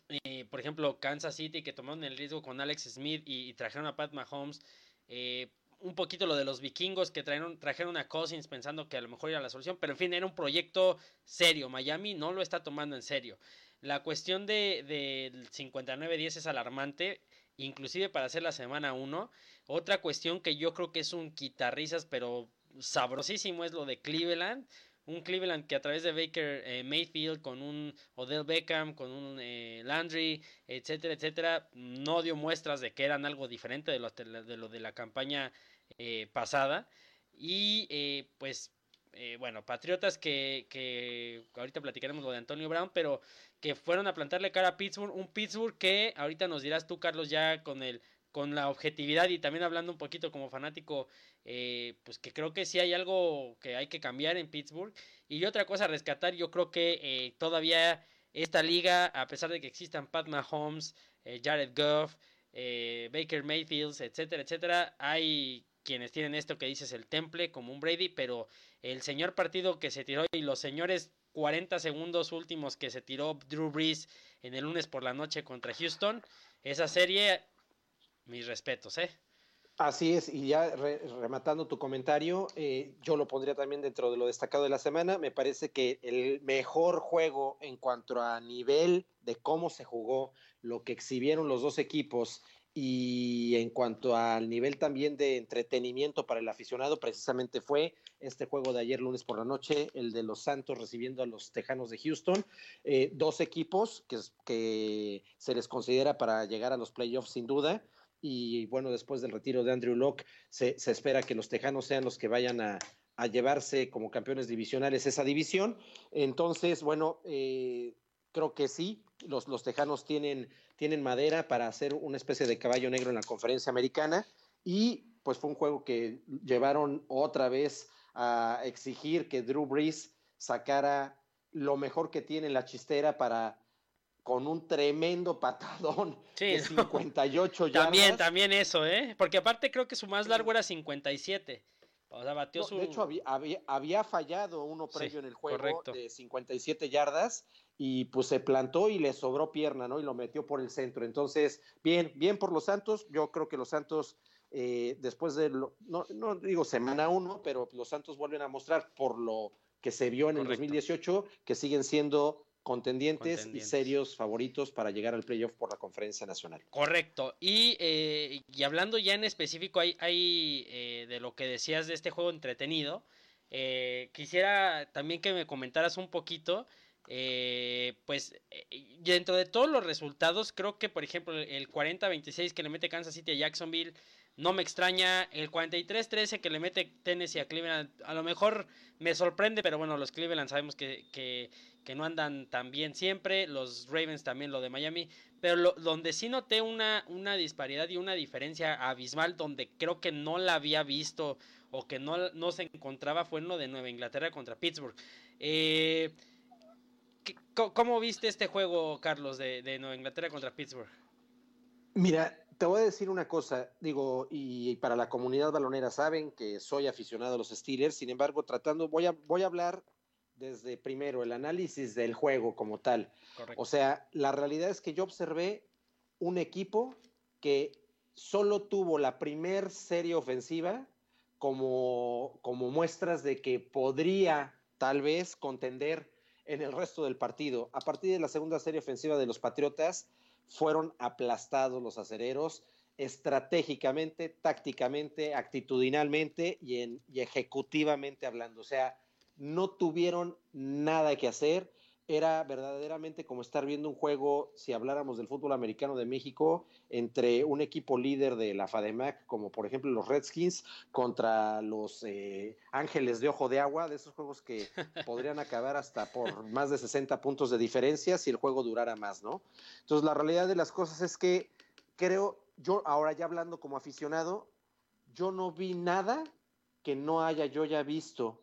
A: eh, por ejemplo, Kansas City, que tomaron el riesgo con Alex Smith y, trajeron a Pat Mahomes. Eh, un poquito lo de los vikingos que trajeron, trajeron a Cousins pensando que a lo mejor era la solución, pero en fin, era un proyecto serio. Miami no lo está tomando en serio. La cuestión del de, 59-10 es alarmante, inclusive para hacer la semana 1. Otra cuestión que yo creo que es un quitarrisas, pero sabrosísimo, es lo de Cleveland un Cleveland que a través de Baker eh, Mayfield, con un Odell Beckham, con un eh, Landry, etcétera, etcétera, no dio muestras de que eran algo diferente de lo de, lo de la campaña eh, pasada. Y pues, bueno, Patriotas que, que ahorita platicaremos lo de Antonio Brown, pero que fueron a plantarle cara a Pittsburgh, un Pittsburgh que ahorita nos dirás tú, Carlos, ya con el con la objetividad y también hablando un poquito como fanático, eh, pues que creo que sí hay algo que hay que cambiar en Pittsburgh. Y otra cosa a rescatar, yo creo que eh, todavía esta liga, a pesar de que existan Pat Mahomes, eh, Jared Goff, Baker Mayfield, etcétera, etcétera, hay quienes tienen esto que dices el temple como un Brady, pero el señor partido que se tiró y los señores 40 segundos últimos que se tiró Drew Brees en el lunes por la noche contra Houston, esa serie mis respetos, ¿eh?
B: Así es, y ya rematando tu comentario, eh, yo lo pondría también dentro de lo destacado de la semana. Me parece que el mejor juego en cuanto a nivel de cómo se jugó, lo que exhibieron los dos equipos y en cuanto al nivel también de entretenimiento para el aficionado, precisamente fue este juego de ayer lunes por la noche, el de los Santos recibiendo a los Tejanos de Houston. Eh, dos equipos que, se les considera para llegar a los playoffs sin duda y bueno, después del retiro de Andrew Locke, se, espera que los Tejanos sean los que vayan a, llevarse como campeones divisionales esa división. Entonces, bueno, eh, creo que sí, los, los Tejanos tienen, tienen madera para hacer una especie de caballo negro en la conferencia americana y pues fue un juego que llevaron otra vez a exigir que Drew Brees sacara lo mejor que tiene en la chistera para con un tremendo patadón de 58 yardas.
A: También, también eso, ¿eh? Porque aparte creo que su más largo era 57. O sea, batió su...
B: De hecho, había, fallado uno previo en el juego de 57 yardas y pues se plantó y le sobró pierna, ¿no? Y lo metió por el centro. Entonces, bien, bien por los Santos. Yo creo que los Santos, eh, después de, no, no digo semana uno, pero los Santos vuelven a mostrar por lo que se vio en el 2018 que siguen siendo contendientes, y serios favoritos para llegar al playoff por la conferencia nacional.
A: Correcto. Y, eh, y hablando ya en específico hay, hay eh, de lo que decías de este juego entretenido, eh, quisiera también que me comentaras un poquito. Pues dentro de todos los resultados, creo que por ejemplo el 40-26 que le mete Kansas City a Jacksonville, no me extraña. El 43-13 que le mete Tennessee a Cleveland, a lo mejor me sorprende, pero bueno, los Cleveland sabemos que, que, que no andan tan bien siempre, los Ravens también lo de Miami, pero donde sí noté una, una disparidad y una diferencia abismal, donde creo que no la había visto o que no, no se encontraba fue en lo de Nueva Inglaterra contra Pittsburgh. Eh, ¿Cómo viste este juego, Carlos, de, de Nueva Inglaterra contra Pittsburgh?
B: Mira, te voy a decir una cosa, digo, y para la comunidad balonera saben que soy aficionado a los Steelers, sin embargo, tratando, voy a, voy a hablar desde primero el análisis del juego como tal. O sea, la realidad es que yo observé un equipo que solo tuvo la primer serie ofensiva como, como muestras de que podría tal vez contender en el resto del partido. A partir de la segunda serie ofensiva de los Patriotas, fueron aplastados los acereros estratégicamente, tácticamente, actitudinalmente y, en, y ejecutivamente hablando. O sea, no tuvieron nada que hacer. Era verdaderamente como estar viendo un juego, si habláramos del fútbol americano de México, entre un equipo líder de la FADEMAC, como por ejemplo los Redskins, contra los eh, Ángeles de Ojo de Agua, de esos juegos que podrían acabar hasta por más de 60 puntos de diferencia si el juego durara más, ¿no? Entonces, la realidad de las cosas es que creo, yo ahora ya hablando como aficionado, yo no vi nada que no haya yo ya visto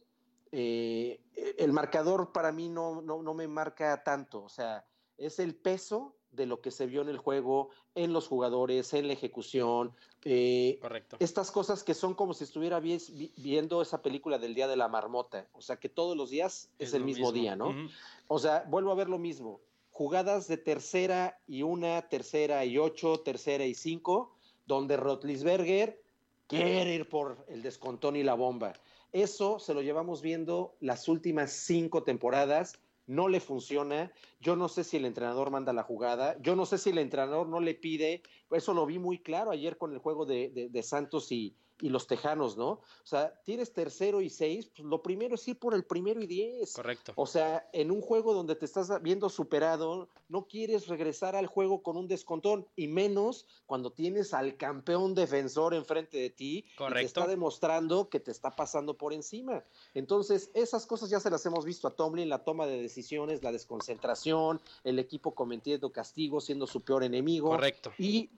B: eh, el marcador para mí no, no, no, me marca tanto, o sea, es el peso de lo que se vio en el juego, en los jugadores, en la ejecución.
A: Eh, Correcto.
B: Estas cosas que son como si estuviera vi viendo esa película del Día de la Marmota, o sea, que todos los días es, es el mismo, mismo, día, ¿no? Uh -huh. O sea, vuelvo a ver lo mismo. Jugadas de tercera y una, tercera y ocho, tercera y cinco, donde Rotlisberger quiere ir por el descontón y la bomba. Eso se lo llevamos viendo las últimas cinco temporadas. No le funciona. Yo no sé si el entrenador manda la jugada. Yo no sé si el entrenador no le pide. Eso lo vi muy claro ayer con el juego de, de, Santos y, y los Tejanos, ¿no? O sea, tienes tercero y seis, pues lo primero es ir por el primero y diez.
A: Correcto.
B: O sea, en un juego donde te estás viendo superado, no quieres regresar al juego con un descontón, y menos cuando tienes al campeón defensor enfrente de ti
A: Correcto.
B: y te está demostrando que te está pasando por encima. Entonces, esas cosas ya se las hemos visto a Tomlin, la toma de decisiones, la desconcentración, el equipo cometiendo castigos, siendo su peor enemigo.
A: Correcto.
B: Y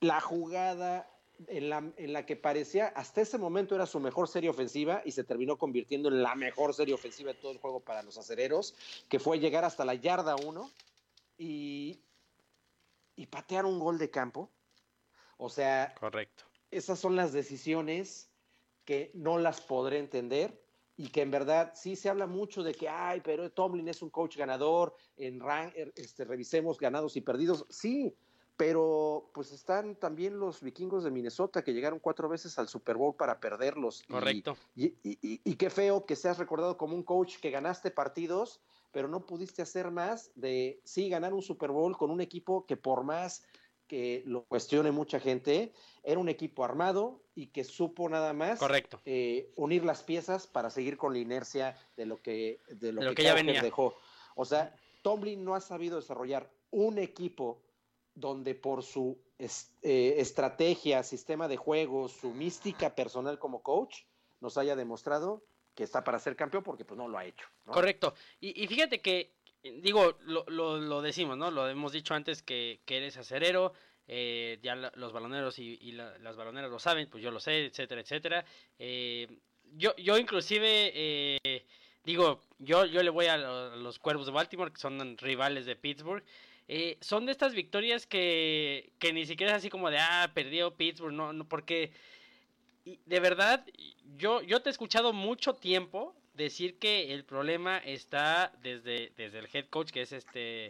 B: la jugada en la, en la, que parecía hasta ese momento era su mejor serie ofensiva y se terminó convirtiendo en la mejor serie ofensiva de todo el juego para los acereros, que fue llegar hasta la yarda 1 y, y patear un gol de campo. O sea,
A: correcto.
B: Esas son las decisiones que no las podré entender y que en verdad sí se habla mucho de que, ay, pero Tomlin es un coach ganador, en rank, este, revisemos ganados y perdidos. Sí, pero pues están también los vikingos de Minnesota que llegaron cuatro veces al Super Bowl para perderlos.
A: Correcto.
B: Y, y, y, y, qué feo que seas recordado como un coach que ganaste partidos, pero no pudiste hacer más de, sí, ganar un Super Bowl con un equipo que por más que lo cuestione mucha gente, era un equipo armado y que supo nada más
A: Correcto.
B: Eh, unir las piezas para seguir con la inercia de lo que, de lo
A: de lo
B: que,
A: que ya venía.
B: dejó. O sea, Tomlin no ha sabido desarrollar un equipo donde por su eh, estrategia, sistema de juego, su mística personal como coach, nos haya demostrado que está para ser campeón porque pues no lo ha hecho.
A: Correcto. Y, fíjate que, digo, lo, lo, decimos, ¿no? Lo hemos dicho antes que, que eres acerero, eh, ya los baloneros y, y la, las baloneras lo saben, pues yo lo sé, etcétera, etcétera. Eh, yo, yo inclusive, eh, digo, yo, yo le voy a los Cuervos de Baltimore, que son rivales de Pittsburgh. Eh, son de estas victorias que, que ni siquiera es así como de, ah, perdió Pittsburgh, no, no porque de verdad, yo, yo te he escuchado mucho tiempo decir que el problema está desde, desde el head coach, que es este,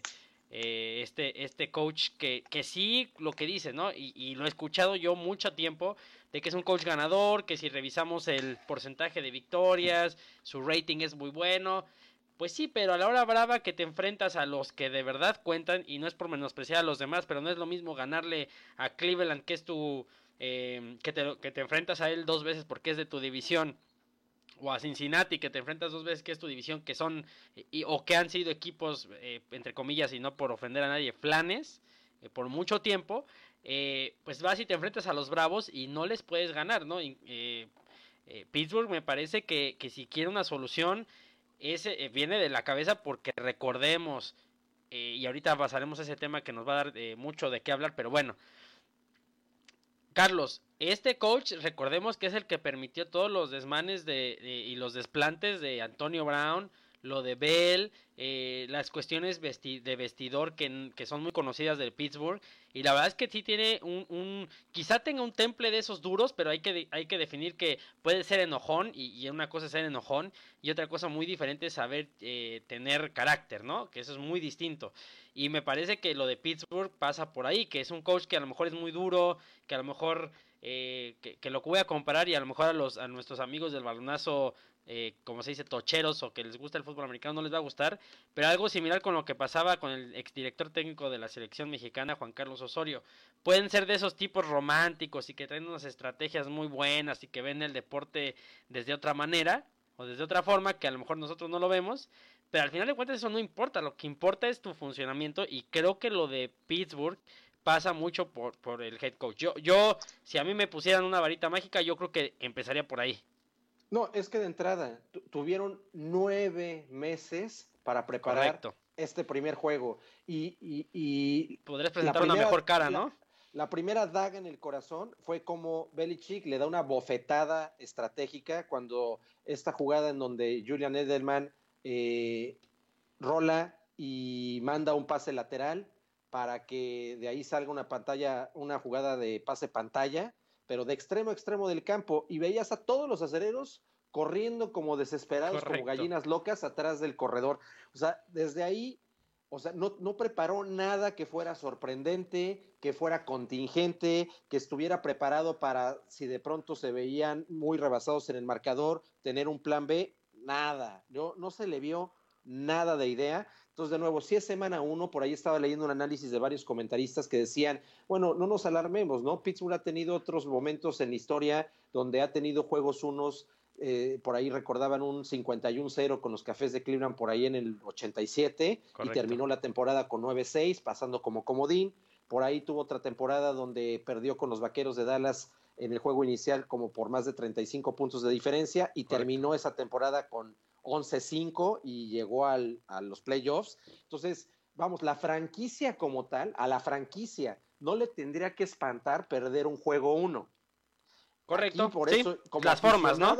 A: eh, este, este coach que, que sí lo que dice, ¿no? Y, y, lo he escuchado yo mucho tiempo, de que es un coach ganador, que si revisamos el porcentaje de victorias, su rating es muy bueno. Pues sí, pero a la hora brava que te enfrentas a los que de verdad cuentan, y no es por menospreciar a los demás, pero no es lo mismo ganarle a Cleveland, que es tu. Eh, que, te, que te enfrentas a él dos veces porque es de tu división, o a Cincinnati, que te enfrentas dos veces, que es tu división, que son, y, o que han sido equipos, eh, entre comillas, y no por ofender a nadie, flanes, eh, por mucho tiempo, eh, pues vas y te enfrentas a los Bravos y no les puedes ganar, ¿no? Y, Pittsburgh me parece que, que si quiere una solución ese eh, viene de la cabeza porque recordemos, eh, y ahorita pasaremos ese tema que nos va a dar eh, mucho de qué hablar, pero bueno. Carlos, este coach, recordemos que es el que permitió todos los desmanes de, de y los desplantes de Antonio Brown, lo de Bell, eh, las cuestiones vesti de vestidor que, que, son muy conocidas del Pittsburgh. Y la verdad es que sí tiene un, un, quizá tenga un temple de esos duros, pero hay que, hay que definir que puede ser enojón, y, una cosa es ser enojón, y otra cosa muy diferente es saber eh, tener carácter, ¿no? Que eso es muy distinto. Y me parece que lo de Pittsburgh pasa por ahí, que es un coach que a lo mejor es muy duro, que a lo mejor... Eh, que, que, lo voy a comparar y a lo mejor a, los, a nuestros amigos del balonazo eh, como se dice, tocheros o que les gusta el fútbol americano no les va a gustar, pero algo similar con lo que pasaba con el exdirector técnico de la selección mexicana, Juan Carlos Osorio. Pueden ser de esos tipos románticos y que traen unas estrategias muy buenas y que ven el deporte desde otra manera o desde otra forma que a lo mejor nosotros no lo vemos, pero al final de cuentas eso no importa, lo que importa es tu funcionamiento y creo que lo de Pittsburgh pasa mucho por, por el head coach. Yo, yo, si a mí me pusieran una varita mágica, yo creo que empezaría por ahí.
B: No, es que de entrada tuvieron nueve meses para preparar este primer juego. Y, y,
A: podrías presentar una mejor cara, ¿no?
B: La, primera daga en el corazón fue como Belichick le da una bofetada estratégica cuando esta jugada en donde Julian Edelman eh, rola y manda un pase lateral para que de ahí salga una pantalla, una jugada de pase pantalla, pero de extremo a extremo del campo, y veías a todos los acereros corriendo como desesperados, como gallinas locas atrás del corredor. O sea, desde ahí, o sea, no, no, preparó nada que fuera sorprendente, que fuera contingente, que estuviera preparado para, si de pronto se veían muy rebasados en el marcador, tener un plan B, nada. No, no se le vio nada de idea. Entonces, de nuevo, si es semana uno, por ahí estaba leyendo un análisis de varios comentaristas que decían, bueno, no nos alarmemos, ¿no? Pittsburgh ha tenido otros momentos en la historia donde ha tenido juegos unos eh, por ahí recordaban un 51-0 con los Cafés de Cleveland por ahí en el 87 y terminó la temporada con 9-6, pasando como comodín. Por ahí tuvo otra temporada donde perdió con los Vaqueros de Dallas en el juego inicial como por más de 35 puntos de diferencia y terminó esa temporada con 11-5 y llegó al, a los playoffs. Entonces, vamos, la franquicia como tal, a la franquicia no le tendría que espantar perder un juego uno.
A: Correcto. por eso, como las formas, ¿no?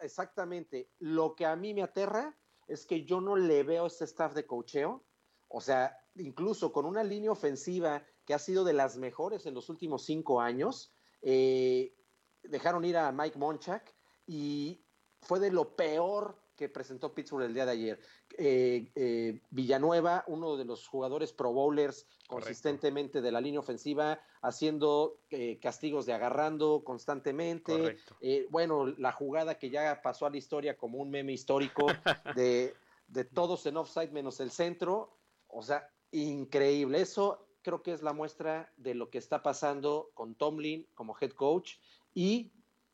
B: exactamente. Lo que a mí me aterra es que yo no le veo este staff de cocheo. O sea, incluso con una línea ofensiva que ha sido de las mejores en los últimos cinco años, eh, dejaron ir a Mike Monchak y fue de lo peor que presentó Pittsburgh el día de ayer. Eh, eh, Villanueva, uno de los jugadores pro bowlers consistentemente de la línea ofensiva, haciendo eh, castigos de agarrando constantemente. bueno, la jugada que ya pasó a la historia como un meme histórico de, de todos en offside menos el centro. O sea, increíble. Eso creo que es la muestra de lo que está pasando con Tomlin como head coach y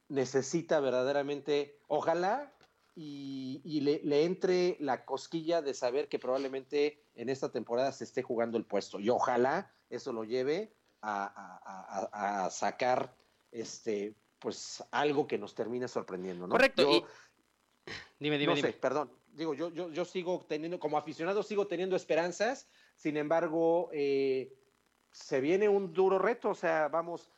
B: necesita verdaderamente, ojalá y, le, entre la cosquilla de saber que probablemente en esta temporada se esté jugando el puesto. Y ojalá eso lo lleve a, sacar este pues algo que nos termine sorprendiendo, ¿no?
A: Correcto. Dime, dime,
B: no Sé, perdón. Digo, yo, yo, yo sigo teniendo, como aficionado, sigo teniendo esperanzas. Sin embargo, eh, se viene un duro reto. O sea, vamos,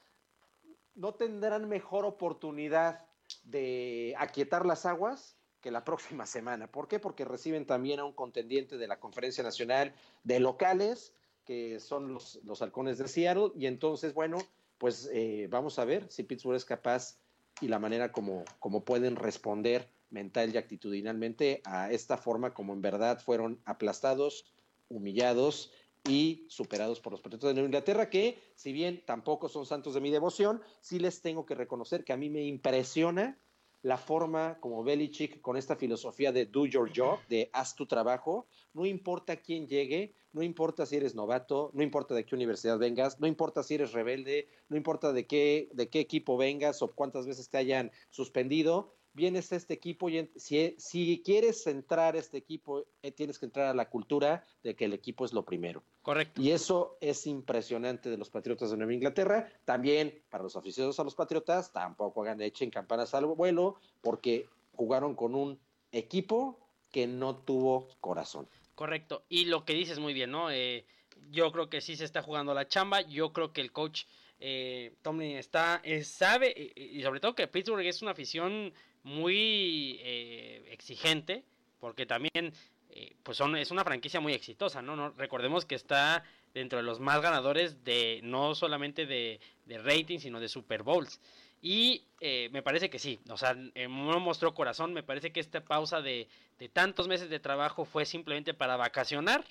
B: no tendrán mejor oportunidad de aquietar las aguas que la próxima semana. ¿Por qué? Porque reciben también a un contendiente de la Conferencia Nacional de locales, que son los, los halcones de Seattle, y entonces, bueno, pues eh, vamos a ver si Pittsburgh es capaz y la manera como, como pueden responder mental y actitudinalmente a esta forma como en verdad fueron aplastados, humillados y superados por los Patriotas de Nueva Inglaterra, que si bien tampoco son santos de mi devoción, sí les tengo que reconocer que a mí me impresiona la forma como Belichick con esta filosofía de do your job, de haz tu trabajo, no importa quién llegue, no importa si eres novato, no importa de qué universidad vengas, no importa si eres rebelde, no importa de qué, de qué equipo vengas o cuántas veces te hayan suspendido, vienes a este equipo y si, si quieres entrar a este equipo, eh, tienes que entrar a la cultura de que el equipo es lo primero.
A: Correcto.
B: Y eso es impresionante de los Patriotas de Nueva Inglaterra. También para los aficionados a los Patriotas, tampoco hagan echen campanas al vuelo, porque jugaron con un equipo que no tuvo corazón.
A: Correcto. Y lo que dices muy bien, ¿no? Eh, yo creo que sí se está jugando la chamba. Yo creo que el coach eh, Tomlin está, eh, sabe, y sobre todo que Pittsburgh es una afición muy eh, exigente, porque también eh, pues son, es una franquicia muy exitosa, ¿no? ¿no? Recordemos que está dentro de los más ganadores de no solamente de, de rating, sino de Super Bowls. Y eh, me parece que sí, o sea, no mostró corazón, me parece que esta pausa de, de tantos meses de trabajo fue simplemente para vacacionar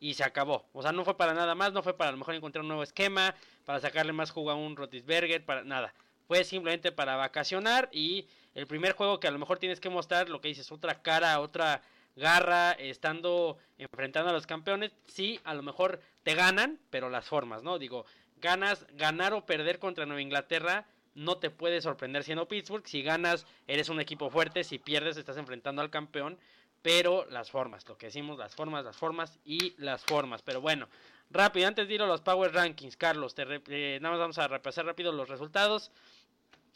A: y se acabó. O sea, no fue para nada más, no fue para a lo mejor encontrar un nuevo esquema, para sacarle más jugo a un Rotisberger, para nada. Fue simplemente para vacacionar y el primer juego que a lo mejor tienes que mostrar lo que dices, otra cara, otra garra, estando enfrentando a los campeones, sí, a lo mejor te ganan, pero las formas, ¿no? Digo, ganas, ganar o perder contra Nueva Inglaterra no te puede sorprender siendo Pittsburgh, si ganas eres un equipo fuerte, si pierdes estás enfrentando al campeón, pero las formas, lo que decimos, las formas, las formas y las formas. Pero bueno, rápido, antes de ir a los Power Rankings, Carlos, te eh, nada más vamos a repasar rápido los resultados.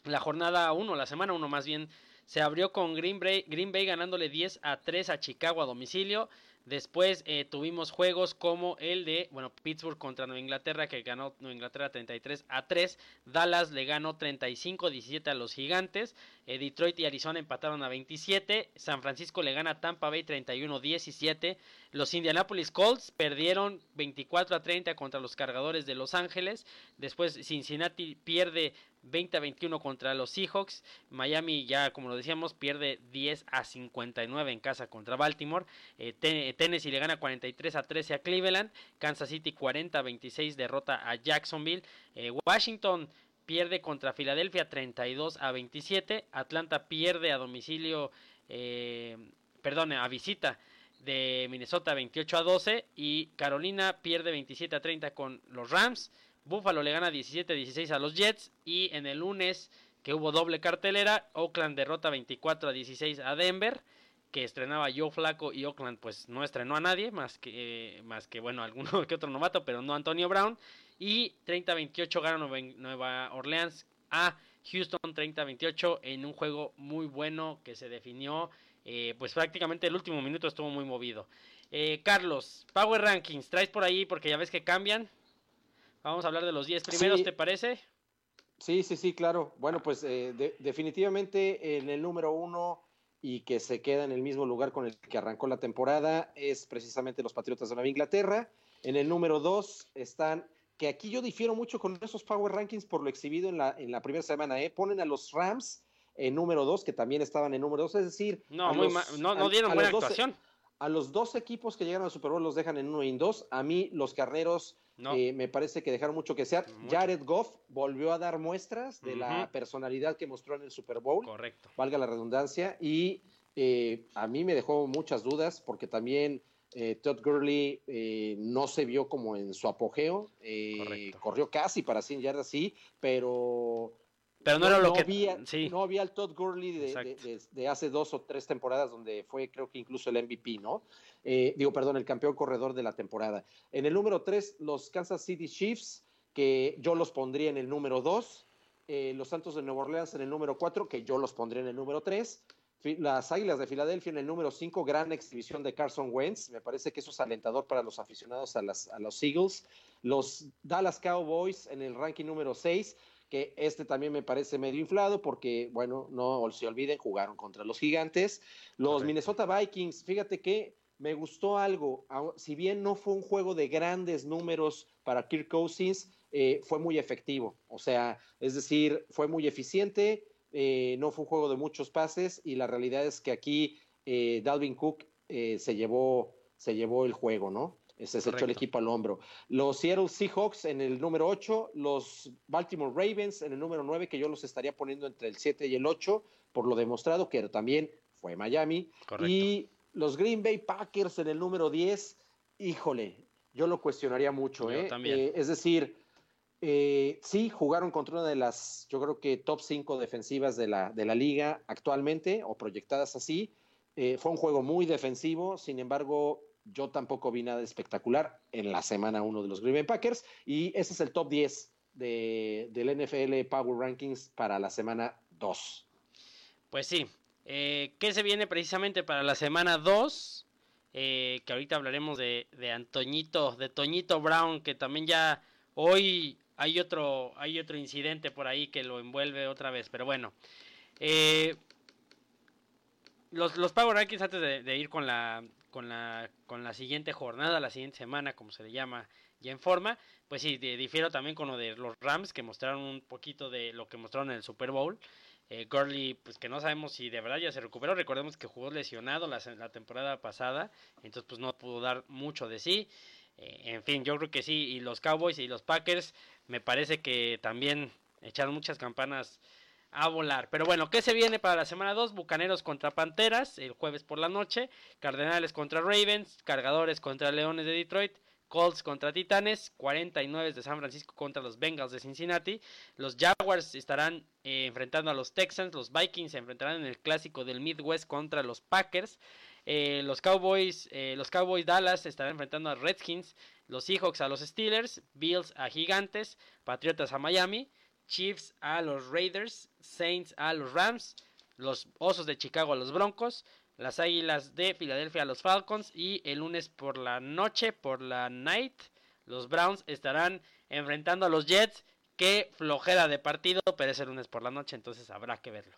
A: La jornada 1, la semana 1 más bien, se abrió con Green Bay, Green Bay ganándole 10 a 3 a Chicago a domicilio. Después eh, tuvimos juegos como el de, bueno, Pittsburgh contra Nueva Inglaterra, que ganó Nueva Inglaterra 33 a 3. Dallas le ganó 35 17 a los Gigantes. Eh, Detroit y Arizona empataron a 27. San Francisco le gana a Tampa Bay 31 17. Los Indianapolis Colts perdieron 24 a 30 contra los cargadores de Los Ángeles. Después Cincinnati pierde 20 a 21 contra los Seahawks. Miami ya, como lo decíamos, pierde 10 a 59 en casa contra Baltimore. Eh, Tennessee le gana 43 a 13 a Cleveland. Kansas City 40 a 26 derrota a Jacksonville. Eh, Washington pierde contra Filadelfia 32 a 27. Atlanta pierde a domicilio, eh, perdón, a visita de Minnesota 28 a 12. Y Carolina pierde 27 a 30 con los Rams. Buffalo le gana 17-16 a los Jets y en el lunes que hubo doble cartelera, Oakland derrota 24 a 16 a Denver, que estrenaba Joe Flaco y Oakland pues no estrenó a nadie, más que, eh, más que bueno, alguno que otro novato, pero no Antonio Brown. Y 30-28 gana Nueva Orleans a Houston 30-28 en un juego muy bueno que se definió, eh, pues prácticamente el último minuto estuvo muy movido. Eh, Carlos, Power Rankings, traes por ahí porque ya ves que cambian. Vamos a hablar de los 10 primeros, ¿te parece?
B: Sí, sí, sí, claro. Bueno, pues eh, definitivamente en el número uno y que se queda en el mismo lugar con el que arrancó la temporada es precisamente los Patriotas de Nueva Inglaterra. En el número dos están, que aquí yo difiero mucho con esos Power Rankings por lo exhibido en la, en la primera semana, ¿eh? ponen a los Rams en número dos, que también estaban en número dos, es decir...
A: No, muy no, no, dieron buena actuación.
B: A los dos equipos que llegaron al Super Bowl los dejan en uno y en dos. A mí los carneros eh, me parece que dejaron mucho que ser. Jared Goff volvió a dar muestras de la personalidad que mostró en el Super Bowl.
A: Correcto.
B: Valga la redundancia. Y eh, a mí me dejó muchas dudas porque también eh, Todd Gurley no se vio como en su apogeo. corrió casi para 100 yardas, sí, pero
A: pero no, era lo que.
B: Había, No había el Todd Gurley de, hace dos o tres temporadas, donde fue, creo que incluso el MVP, ¿no? Eh, digo, perdón, el campeón corredor de la temporada. En el número tres, los Kansas City Chiefs, que yo los pondría en el número dos. Eh, los Santos de Nueva Orleans en el número cuatro, que yo los pondría en el número tres. Las Águilas de Filadelfia en el número cinco, gran exhibición de Carson Wentz. Me parece que eso es alentador para los aficionados a, las, a los Eagles. Los Dallas Cowboys en el ranking número seis que este también me parece medio inflado porque, bueno, no se olviden, jugaron contra los gigantes. Los Minnesota Vikings, fíjate que me gustó algo, si bien no fue un juego de grandes números para Kirk Cousins, eh, fue muy efectivo, o sea, es decir, fue muy eficiente, eh, no fue un juego de muchos pases y la realidad es que aquí eh, Dalvin Cook se, llevó, se llevó el juego, ¿no? Se, echó el equipo al hombro. Los Seattle Seahawks en el número 8, los Baltimore Ravens en el número 9, que yo los estaría poniendo entre el 7 y el 8, por lo demostrado que también fue Miami. Y los Green Bay Packers en el número 10, híjole, yo lo cuestionaría mucho. ¿eh? ¿eh? es decir, eh, sí, jugaron contra una de las, yo creo que top 5 defensivas de la, de la liga actualmente, o proyectadas así. Eh, fue un juego muy defensivo, sin embargo, yo tampoco vi nada espectacular en la semana 1 de los Green Packers y ese es el top 10 de, del NFL Power Rankings para la semana 2.
A: Pues sí, eh, ¿qué se viene precisamente para la semana 2? Eh, que ahorita hablaremos de, de Antoñito, de Toñito Brown, que también ya hoy hay otro, hay otro incidente por ahí que lo envuelve otra vez, pero bueno. Eh, los, los Power Rankings antes de, ir con la, con la, con la siguiente jornada, la siguiente semana, como se le llama ya en forma, pues sí, difiero también con lo de los Rams, que mostraron un poquito de lo que mostraron en el Super Bowl. Eh, Gurley, pues que no sabemos si de verdad ya se recuperó. Recordemos que jugó lesionado la, la temporada pasada, entonces pues no pudo dar mucho de sí. Eh, en fin, yo creo que sí. Y los Cowboys y los Packers, me parece que también echaron muchas campanas a volar. Pero bueno, ¿qué se viene para la semana 2? Bucaneros contra Panteras el jueves por la noche, Cardenales contra Ravens, Cargadores contra Leones de Detroit, Colts contra Titanes, 49 de San Francisco contra los Bengals de Cincinnati, los Jaguars estarán eh, enfrentando a los Texans, los Vikings se enfrentarán en el clásico del Midwest contra los Packers, Eh, los Cowboys, eh, los Cowboys Dallas estarán enfrentando a Redskins, los Seahawks a los Steelers, Bills a Gigantes, Patriotas a Miami, Chiefs a los Raiders, Saints a los Rams, los Osos de Chicago a los Broncos, las Águilas de Filadelfia a los Falcons y el lunes por la noche, por la night, los Browns estarán enfrentando a los Jets. Qué flojera de partido, pero es el lunes por la noche, entonces habrá que verlo.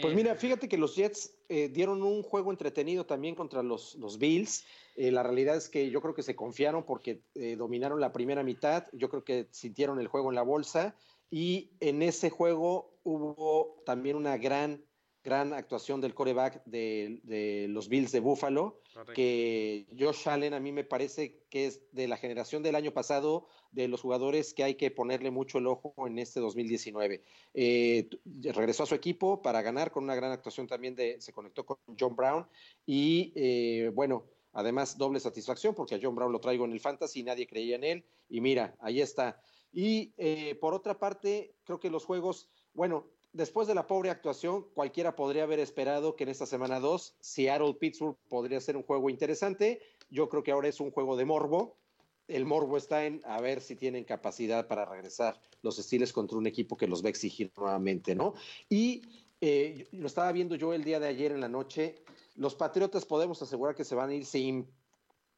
B: Pues
A: Eh,
B: mira, fíjate que los Jets eh, dieron un juego entretenido también contra los, los Bills. Eh, la realidad es que yo creo que se confiaron porque dominaron la primera mitad. Yo creo que sintieron el juego en la bolsa. Y en ese juego hubo también una gran, gran actuación del coreback de, de los Bills de Buffalo.
A: correcto.
B: Que Josh Allen a mí me parece que es de la generación del año pasado de los jugadores que hay que ponerle mucho el ojo en este 2019. Eh, regresó a su equipo para ganar con una gran actuación también de, se conectó con John Brown y eh, bueno, además doble satisfacción porque a John Brown lo traigo en el fantasy, nadie creía en él y mira, ahí está. Y eh, por otra parte, creo que los juegos, bueno, después de la pobre actuación, cualquiera podría haber esperado que en esta semana 2 Seattle-Pittsburgh podría ser un juego interesante. Yo creo que ahora es un juego de morbo, el morbo está en a ver si tienen capacidad para regresar los Steelers contra un equipo que los va a exigir nuevamente, ¿no? Y eh, lo estaba viendo yo el día de ayer en la noche. Los Patriotas podemos asegurar que se van a ir sin,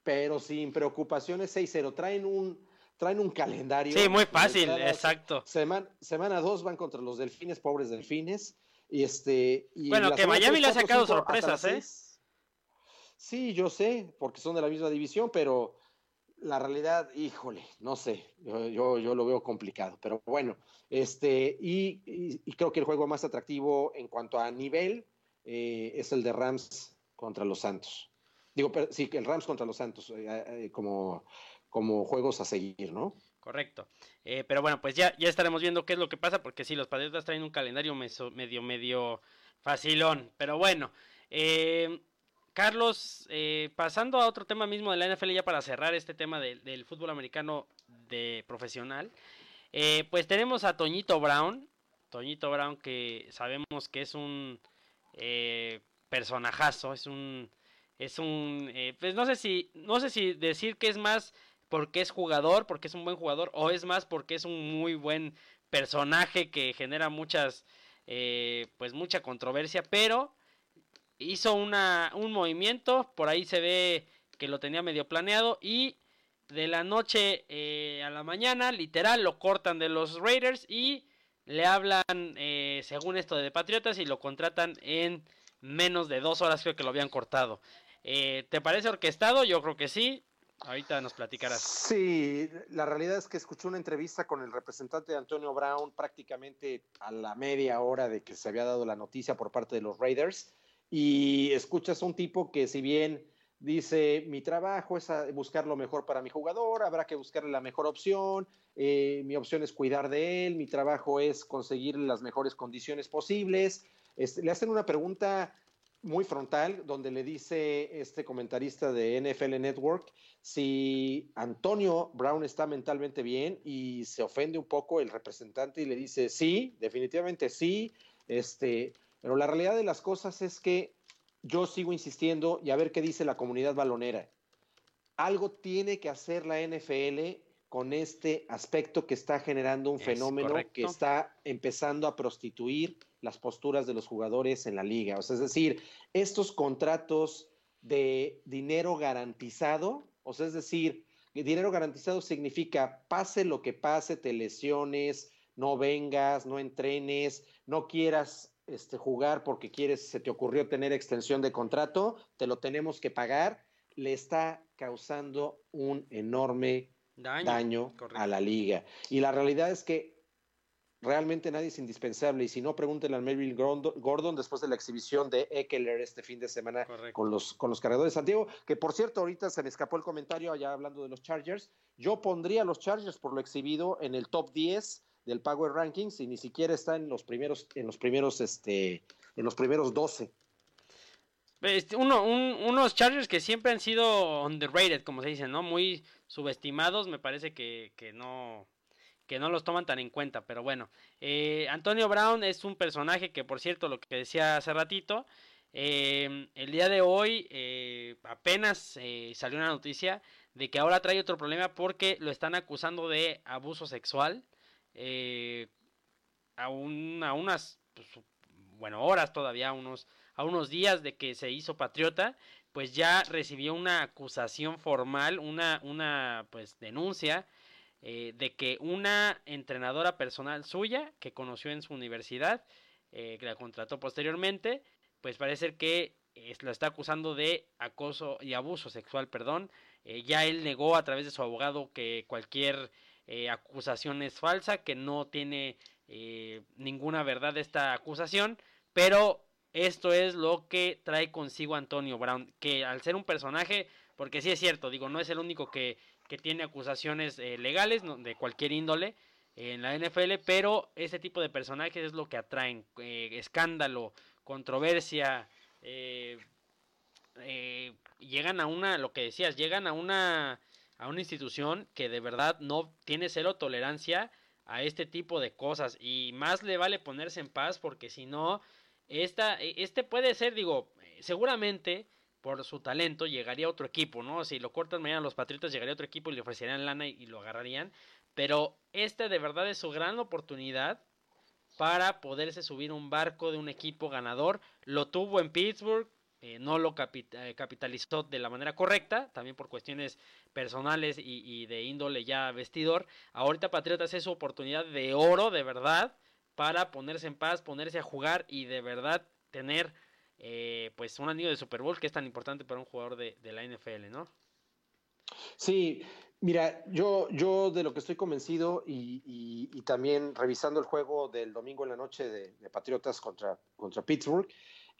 B: pero sin preocupaciones 6-0. Traen un, traen un calendario.
A: Sí, muy fácil, exacto.
B: Semana, semana 2 van contra los Delfines, pobres Delfines. Y este, y
A: Bueno, que Miami
B: tres,
A: le ha sacado sorpresas, ¿eh?
B: Sí, yo sé, porque son de la misma división, pero la realidad, híjole, no sé, yo, yo, yo lo veo complicado, pero bueno, este, y, y- y creo que el juego más atractivo en cuanto a nivel eh, es el de Rams contra los Santos. Digo, pero, sí, que el Rams contra los Santos, eh, eh, como, como juegos a seguir, ¿no?
A: Correcto. Eh, pero bueno, pues ya, ya estaremos viendo qué es lo que pasa, porque sí, los Patriotas traen un calendario medio, medio facilón. Pero bueno, eh, Carlos, eh, pasando a otro tema mismo de la NFL, ya para cerrar este tema del- fútbol americano de profesional, eh, pues tenemos a Toñito Brown. Toñito Brown que sabemos que es un personajazo, es un, es un, pues no sé si, no sé si decir que es más porque es jugador, porque es un buen jugador, o es más porque es un muy buen personaje que genera muchas, eh, pues mucha controversia, pero hizo una, un movimiento, por ahí se ve que lo tenía medio planeado y de la noche eh, a la mañana, literal, lo cortan de los Raiders y le hablan, eh, según esto, de Patriotas y lo contratan en menos de dos horas, creo que lo habían cortado. Eh, ¿Te parece orquestado? Yo creo que sí. Ahorita nos platicarás.
B: Sí, la realidad es que escuché una entrevista con el representante de Antonio Brown prácticamente a la media hora de que se había dado la noticia por parte de los Raiders y escuchas a un tipo que si bien dice mi trabajo es buscar lo mejor para mi jugador, habrá que buscarle la mejor opción, eh, mi opción es cuidar de él, mi trabajo es conseguir las mejores condiciones posibles. Le hacen una pregunta muy frontal donde le dice este comentarista de NFL Network si Antonio Brown está mentalmente bien y se ofende un poco el representante y le dice sí, definitivamente sí, este, pero la realidad de las cosas es que yo sigo insistiendo y a ver qué dice la comunidad balonera. Algo tiene que hacer la NFL con este aspecto que está generando un
A: Es
B: fenómeno
A: correcto.
B: que está empezando a prostituir las posturas de los jugadores en la liga. O sea, es decir, estos contratos de dinero garantizado, o sea, es decir, dinero garantizado significa pase lo que pase, te lesiones, no vengas, no entrenes, no quieras este, jugar porque quieres, se te ocurrió tener extensión de contrato, te lo tenemos que pagar, le está causando un enorme
A: Daño.
B: a la liga. Y la realidad es que realmente nadie es indispensable. Y si no, pregúntenle a Melvin Gordon, Gordon después de la exhibición de Eckler este fin de semana
A: Correcto.
B: con los, con los cargadores de Santiago. Que por cierto, ahorita se me escapó el comentario allá hablando de los Chargers. Yo pondría a los Chargers por lo exhibido en el top 10 del Power Rankings y ni siquiera está en los primeros, en los primeros, este, en los primeros 12.
A: Este, uno, un- unos Chargers que siempre han sido underrated, como se dice, ¿no? Muy subestimados, me parece que, que no que no los toman tan en cuenta, pero bueno. Eh, Antonio Brown es un personaje que, por cierto, lo que decía hace ratito, eh, el día de hoy eh, apenas eh, salió una noticia de que ahora trae otro problema porque lo están acusando de abuso sexual eh, a, un- a unas pues, bueno horas todavía unos a unos días de que se hizo patriota pues ya recibió una acusación formal una una pues denuncia eh, de que una entrenadora personal suya que conoció en su universidad eh, que la contrató posteriormente pues parece que eh, lo está acusando de acoso y abuso sexual, perdón. Eh, ya él negó a través de su abogado que cualquier acusación es falsa, que no tiene ninguna verdad esta acusación, pero esto es lo que trae consigo Antonio Brown, que al ser un personaje, porque sí es cierto, digo, no es el único que, que tiene acusaciones eh, legales de cualquier índole en la NFL, pero ese tipo de personajes es lo que atraen, eh, escándalo, controversia, eh, eh, llegan a una, lo que decías, llegan a una, a una institución que de verdad no tiene cero tolerancia a este tipo de cosas y más le vale ponerse en paz porque si no, esta, este puede ser, digo, seguramente por su talento llegaría a otro equipo, ¿no? Si lo cortan mañana los Patriotas llegaría a otro equipo y le ofrecerían lana y, lo agarrarían, pero este de verdad es su gran oportunidad para poderse subir un barco de un equipo ganador. Lo tuvo en Pittsburgh, eh, no lo eh, capitalizó de la manera correcta, también por cuestiones personales y, de índole ya vestidor. Ahorita Patriotas es su oportunidad de oro, de verdad, para ponerse en paz, ponerse a jugar y de verdad tener eh, pues un anillo de Super Bowl que es tan importante para un jugador de, la NFL, ¿no?
B: Sí, Mira, yo, yo de lo que estoy convencido y, también revisando el juego del domingo en la noche de, de Patriotas contra, contra Pittsburgh,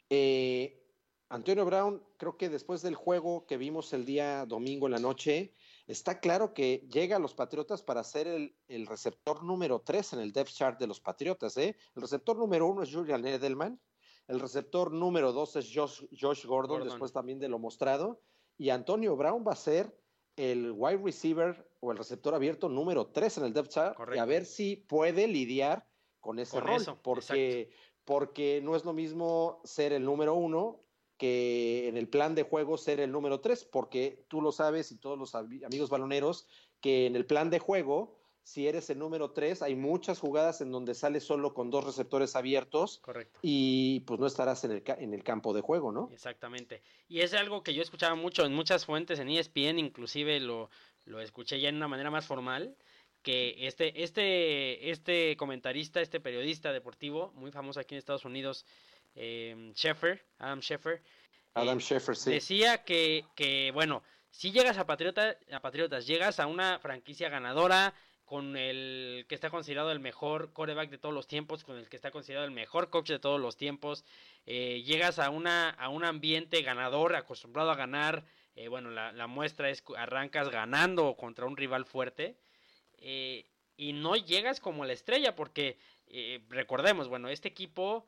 B: eh, Antonio Brown, creo que después del juego que vimos el día domingo en la noche, está claro que llega a los Patriotas para ser el, el receptor número 3 en el depth chart de los Patriotas. ¿eh? El receptor número 1 es Julian Edelman, el receptor número 2 es Josh, Josh Gordon, Gordon, después también de lo mostrado, y Antonio Brown va a ser el wide receiver o el receptor abierto número 3 en el depth chart Correcto. y a ver si puede lidiar con ese con rol, eso, porque, porque no es lo mismo ser el número uno que en el plan de juego ser el número 3, porque tú lo sabes y todos los amigos baloneros que en el plan de juego si eres el número 3, hay muchas jugadas en donde sales solo con dos receptores abiertos.
A: Correcto.
B: Y pues no estarás en el, en el campo de juego, ¿no?
A: Exactamente. Y es algo que yo escuchaba mucho en muchas fuentes, en ESPN, inclusive lo, lo escuché ya en una manera más formal, que este, este, este comentarista, este periodista deportivo, muy famoso aquí en Estados Unidos, eh, Sheffer, Adam Sheffer,
B: Adam eh, Sheffer, sí.
A: decía que, que, bueno, si llegas a, Patriota, a Patriotas, llegas a una franquicia ganadora, con el que está considerado el mejor coreback de todos los tiempos, con el que está considerado el mejor coach de todos los tiempos, eh, llegas a, una, a un ambiente ganador, acostumbrado a ganar, eh, bueno, la, la, muestra es arrancas ganando contra un rival fuerte, eh, y no llegas como la estrella, porque eh, recordemos, bueno, este equipo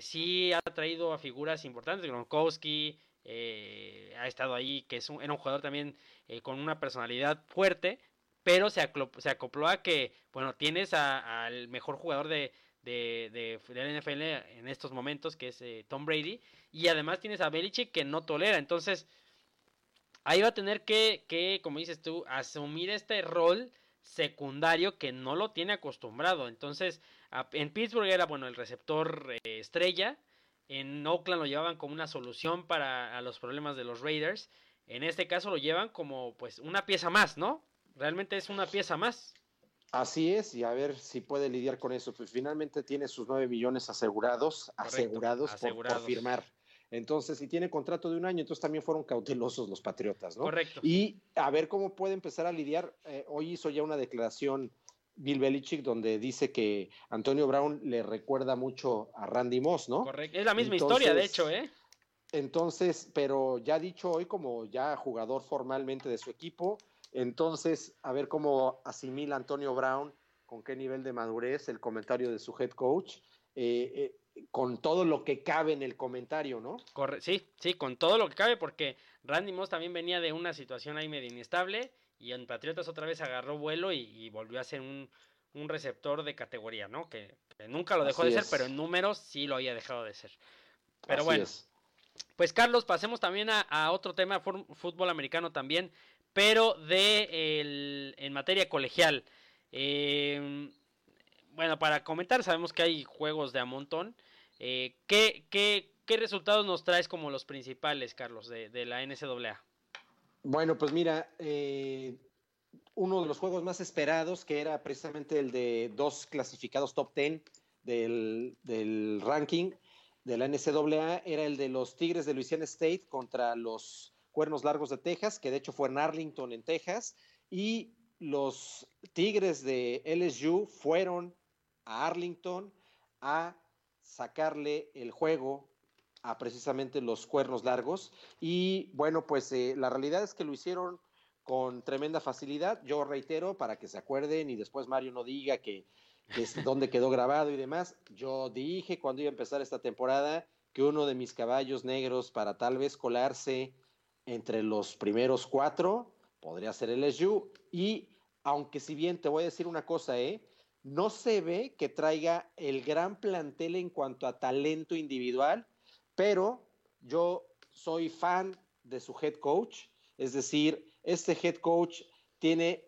A: sí ha traído a figuras importantes, Gronkowski, ha estado ahí, que es un, era un jugador también con una personalidad fuerte, pero se se acopló a que, bueno, tienes al mejor jugador de, de, de, de, la NFL en estos momentos, que es eh, Tom Brady, y además tienes a Belichick que no tolera, entonces ahí va a tener que, que, como dices tú, asumir este rol secundario que no lo tiene acostumbrado, entonces en Pittsburgh era, bueno, el receptor eh, estrella, en Oakland lo llevaban como una solución para los problemas de los Raiders, en este caso lo llevan como pues una pieza más, ¿no? Realmente es una pieza más.
B: Así es, y a ver si puede lidiar con eso. Pues finalmente tiene sus 9 millones asegurados, Correcto, asegurados, asegurados. Por, por, firmar. Entonces, si tiene contrato de un año, entonces también fueron cautelosos los Patriotas, ¿no?
A: Correcto.
B: Y a ver cómo puede empezar a lidiar. Eh, hoy hizo ya una declaración Bill Belichick donde dice que Antonio Brown le recuerda mucho a Randy Moss, ¿no?
A: Correcto. Es la misma entonces, historia, de hecho, ¿eh?
B: Entonces, pero ya dicho hoy como ya jugador formalmente de su equipo, entonces, a ver cómo asimila Antonio Brown, con qué nivel de madurez el comentario de su head coach, eh, eh, con todo lo que cabe en el comentario, ¿no?
A: Corre sí, sí, con todo lo que cabe, porque Randy Moss también venía de una situación ahí medio inestable y en Patriotas otra vez agarró vuelo y, y volvió a ser un, un, receptor de categoría, ¿no? Que, que nunca lo dejó
B: Así
A: de
B: es.
A: ser, pero en números sí lo había dejado de ser. Pero
B: Así
A: bueno.
B: Es.
A: Pues Carlos, pasemos también a, otro tema, fútbol americano también, pero de el, en materia colegial. Eh, bueno, para comentar, sabemos que hay juegos de a montón. Eh, ¿qué, qué, qué, resultados nos traes como los principales, Carlos, de, de la NCAA?
B: Bueno, pues mira, eh, uno de los juegos más esperados, que era precisamente el de dos clasificados top 10 del, del ranking de la NCAA, era el de los Tigres de Louisiana State contra los Cuernos Largos de Texas, que de hecho fue en Arlington, en Texas, y los Tigres de LSU fueron a Arlington a sacarle el juego a precisamente los cuernos largos. Y bueno, pues eh, la realidad es que lo hicieron con tremenda facilidad. Yo reitero, para que se acuerden y después Mario no diga que, es donde quedó grabado y demás, yo dije cuando iba a empezar esta temporada que uno de mis caballos negros para tal vez colarse entre los primeros cuatro podría ser el SU. Y aunque si bien te voy a decir una cosa, ¿eh? no se ve que traiga el gran plantel en cuanto a talento individual, pero yo soy fan de su head coach, es decir, este head coach tiene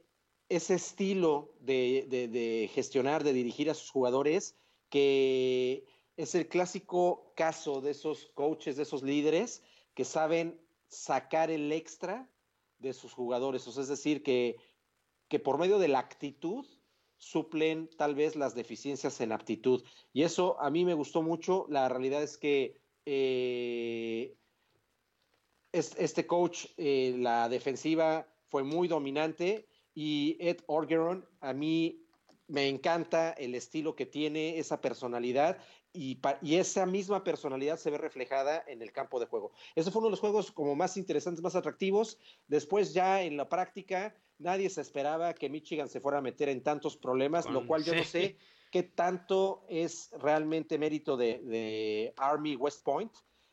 B: ese estilo de, gestionar, de dirigir a sus jugadores, que es el clásico caso de esos coaches, de esos líderes que saben sacar el extra de sus jugadores, es decir, que, que por medio de la actitud suplen tal vez las deficiencias en aptitud. Y eso a mí me gustó mucho. La realidad es que eh, este coach, eh, la defensiva fue muy dominante y Ed Orgeron, a mí me encanta el estilo que tiene, esa personalidad y, y, esa misma personalidad se ve reflejada en el campo de juego. Ese fue uno de los juegos como más interesantes, más atractivos. Después ya en la práctica Nadie se esperaba que Michigan se fuera a meter en tantos problemas, lo cual yo no sé qué tanto es realmente mérito de, Army West Point,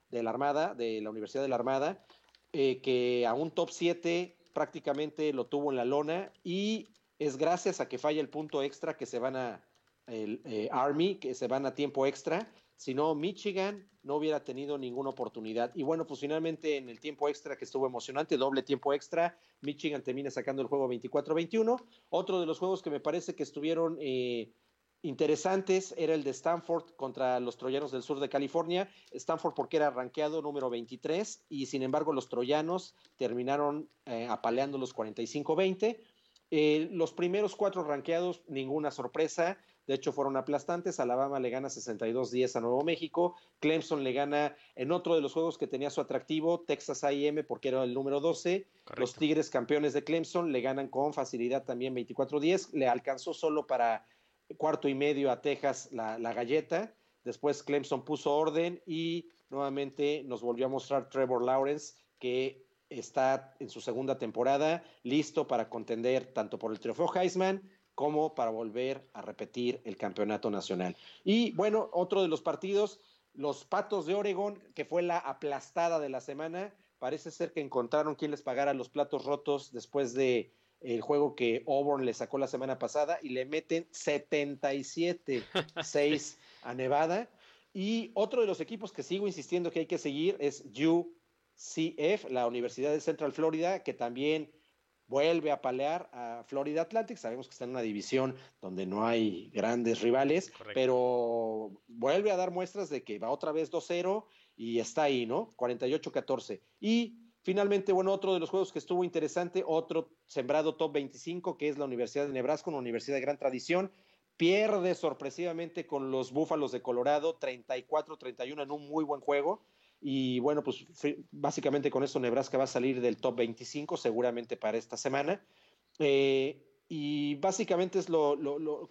B: de la Armada, de la Universidad de la Armada, eh, que a un top 7 prácticamente lo tuvo en la lona y es gracias a que falla el punto extra que se van a el, eh, Army, que se van a tiempo extra si no, Michigan no hubiera tenido ninguna oportunidad. Y bueno, pues finalmente en el tiempo extra, que estuvo emocionante, doble tiempo extra, Michigan termina sacando el juego 24-21. Otro de los juegos que me parece que estuvieron eh, interesantes era el de Stanford contra los Troyanos del sur de California. Stanford porque era rankeado número 23 y sin embargo los Troyanos terminaron eh, apaleando los 45-20. Eh, los primeros cuatro rankeados, ninguna sorpresa. De hecho, fueron aplastantes. Alabama le gana 62-10 a Nuevo México. Clemson le gana en otro de los juegos que tenía su atractivo, Texas AM, porque era el número 12. Los Tigres, campeones de Clemson, le ganan con facilidad también 24-10. Le alcanzó solo para cuarto y medio a Texas la, la galleta. Después Clemson puso orden y nuevamente nos volvió a mostrar Trevor Lawrence que está en su segunda temporada, listo para contender tanto por el trofeo Heisman como para volver a repetir el campeonato nacional. Y bueno, otro de los partidos, los Patos de Oregón, que fue la aplastada de la semana, parece ser que encontraron quien les pagara los platos rotos después de el juego que Auburn le sacó la semana pasada y le meten 77-6 a Nevada. Y otro de los equipos que sigo insistiendo que hay que seguir es UCF, la Universidad de Central Florida, que también vuelve a palear a Florida Atlantic. Sabemos que está en una división donde no hay grandes rivales, pero vuelve a dar muestras de que va otra vez 2-0 y está ahí, ¿no? 48-14. Y finalmente, bueno, otro de los juegos que estuvo interesante, otro sembrado top 25, que es la Universidad de Nebraska, una universidad de gran tradición. Pierde sorpresivamente con los Búfalos de Colorado, 34-31 en un muy buen juego. Y bueno, pues básicamente con eso Nebraska va a salir del top 25 seguramente para esta semana. Eh, y básicamente es lo,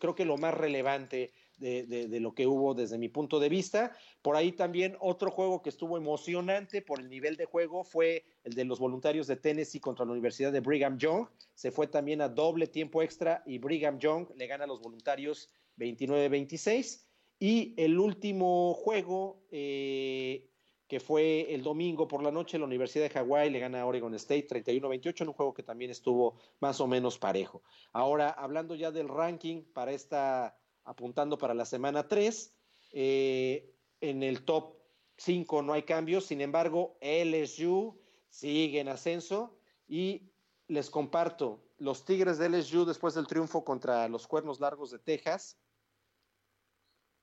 B: creo que lo más relevante de, lo que hubo desde mi punto de vista. Por ahí también otro juego que estuvo emocionante por el nivel de juego fue el de los voluntarios de Tennessee contra la Universidad de Brigham Young. Se fue también a doble tiempo extra y Brigham Young le gana a los voluntarios 29-26. Y el último juego eh, que fue el domingo por la noche, la Universidad de Hawái le gana a Oregon State 31-28 en un juego que también estuvo más o menos parejo. Ahora, hablando ya del ranking para esta, apuntando para la semana 3, eh, en el top 5 no hay cambios, sin embargo, LSU sigue en ascenso y les comparto, los Tigres de LSU después del triunfo contra los Cuernos Largos de Texas,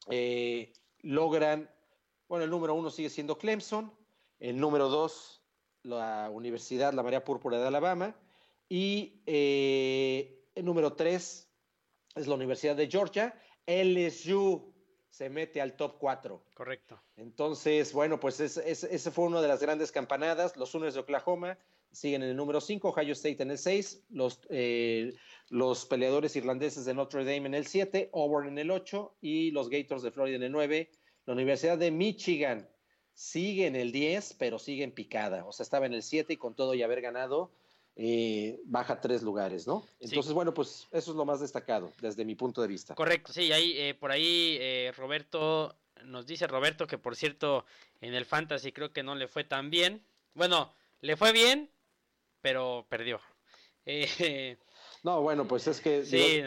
B: eh, logran, bueno, el número uno sigue siendo Clemson, el número dos, la Universidad La María Púrpura de Alabama, y eh, el número tres es la Universidad de Georgia. LSU se mete al top 4.
A: Correcto.
B: Entonces, bueno, pues es, ese fue una de las grandes campanadas. Los Sooners de Oklahoma siguen en el número 5, Ohio State en el 6, los, eh, los peleadores irlandeses de Notre Dame en el 7, Auburn en el 8 y los Gators de Florida en el 9. La Universidad de Michigan sigue en el 10, pero sigue en picada. O sea, estaba en el 7 y con todo y haber ganado, eh, baja tres lugares, ¿no? Entonces,
A: Sí.
B: bueno, pues eso es lo más destacado desde mi punto de vista.
A: Correcto, sí, ahí, eh, por ahí eh, Roberto, nos dice Roberto que por cierto en el Fantasy creo que no le fue tan bien. Bueno, le fue bien, pero perdió. Eh,
B: No, bueno, pues es que
A: Sí.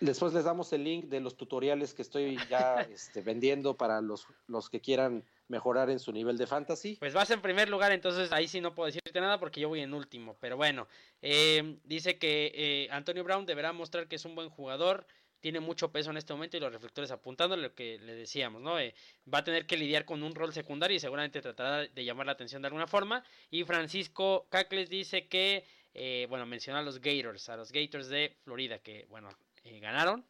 B: después les damos el link de los tutoriales que estoy ya este, vendiendo para los, los que quieran mejorar en su nivel de fantasy.
A: Pues vas en primer lugar, entonces ahí sí no puedo decirte nada porque yo voy en último. Pero bueno, eh, dice que eh, Antonio Brown deberá mostrar que es un buen jugador, tiene mucho peso en este momento y los reflectores apuntando lo que le decíamos, ¿no? Eh, va a tener que lidiar con un rol secundario y seguramente tratará de llamar la atención de alguna forma. Y Francisco Cacles dice que, eh, bueno, menciona a los Gators, a los Gators de Florida, que, bueno, eh, ganaron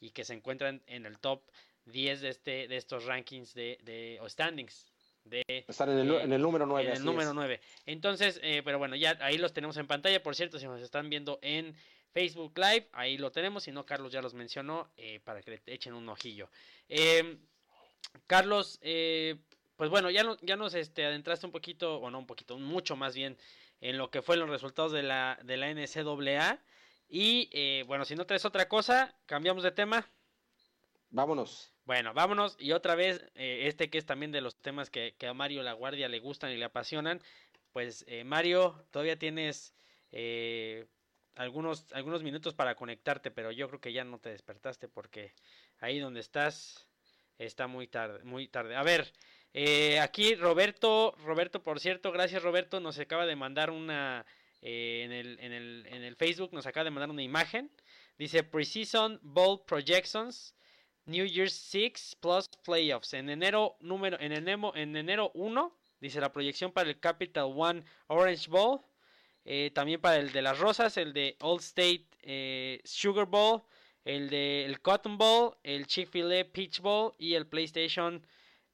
A: y que se encuentran en el top 10 de, este, de estos rankings de, de o standings de
B: Están en el,
A: eh,
B: en el número 9.
A: en el número 9. Entonces, eh, pero bueno, ya ahí los tenemos en pantalla. Por cierto, si nos están viendo en Facebook Live, ahí lo tenemos. Si no, Carlos ya los mencionó eh, para que le echen un ojillo. Eh, Carlos, eh, pues bueno, ya, no- ya nos este, adentraste un poquito, o no un poquito, mucho más bien, en lo que fue los resultados de la, de la NCAA. Y eh, bueno, si no traes otra cosa, cambiamos de tema.
B: Vámonos.
A: Bueno, vámonos. Y otra vez, eh, este que es también de los temas que, a Mario La Guardia le gustan y le apasionan. Pues eh, Mario, todavía tienes eh, algunos, algunos minutos para conectarte, pero yo creo que ya no te despertaste porque ahí donde estás está muy tarde, muy tarde. A ver, eh, aquí Roberto, Roberto, por cierto, gracias Roberto, nos acaba de mandar una en, el, en, el, en el Facebook, nos acaba de mandar una imagen. Dice Precision Ball Projections. New Year's 6 plus playoffs. En enero número en enero, en enero 1 dice la proyección para el Capital One Orange Bowl, eh, también para el de las Rosas, el de All State eh, Sugar Bowl, el de el Cotton Bowl, el Chick-fil-A Peach Bowl y el PlayStation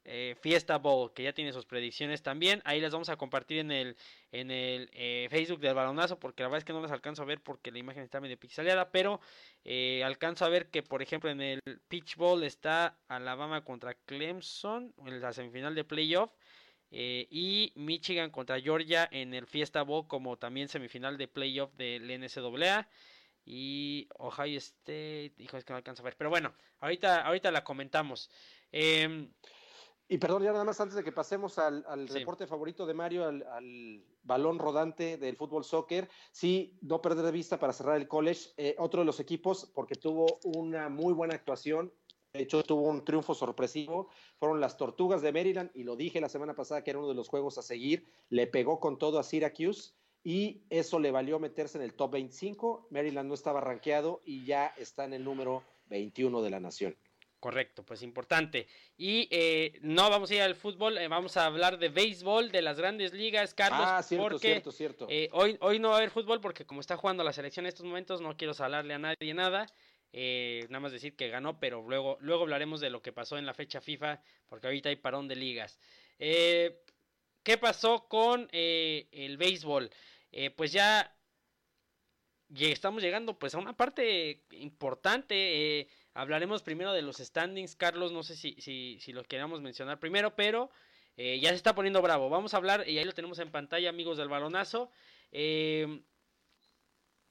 A: eh, Fiesta Bowl, que ya tiene sus predicciones también. Ahí las vamos a compartir en el en el eh, Facebook del balonazo, porque la verdad es que no las alcanzo a ver porque la imagen está medio pixeleada, pero eh, alcanzo a ver que, por ejemplo, en el Peach Bowl está Alabama contra Clemson en la semifinal de playoff. y Michigan contra Georgia en el Fiesta Bowl como también semifinal de playoff del NCAA. Y Ohio State, hijo, es que no alcanzo a ver. Pero bueno, ahorita, ahorita la comentamos. Em,
B: Y perdón, ya nada más antes de que pasemos al, al
A: Sí.
B: reporte favorito de Mario, al, al balón rodante del fútbol soccer, sí, no perder de vista para cerrar el college, eh, otro de los equipos, porque tuvo una muy buena actuación, de hecho tuvo un triunfo sorpresivo, fueron las Tortugas de Maryland, y lo dije la semana pasada que era uno de los juegos a seguir, le pegó con todo a Syracuse, y eso le valió meterse en el top 25, Maryland no estaba rankeado y ya está en el número 21 de la nación.
A: Correcto, pues importante. Y eh, no vamos a ir al fútbol, eh, vamos a hablar de béisbol, de las grandes ligas, Carlos,
B: ah, cierto,
A: porque
B: cierto, cierto.
A: eh, hoy, hoy no va a haber fútbol porque como está jugando la selección en estos momentos, no quiero hablarle a nadie nada. eh, nada más decir que ganó, pero luego, luego hablaremos de lo que pasó en la fecha FIFA, porque ahorita hay parón de ligas. Eh, ¿Qué pasó con eh, el béisbol? Eh, pues ya estamos llegando pues a una parte importante. Hablaremos primero de los standings, Carlos. No sé si, si, si los queramos mencionar primero, pero eh, ya se está poniendo bravo. Vamos a hablar, y ahí lo tenemos en pantalla, amigos del balonazo. Eh,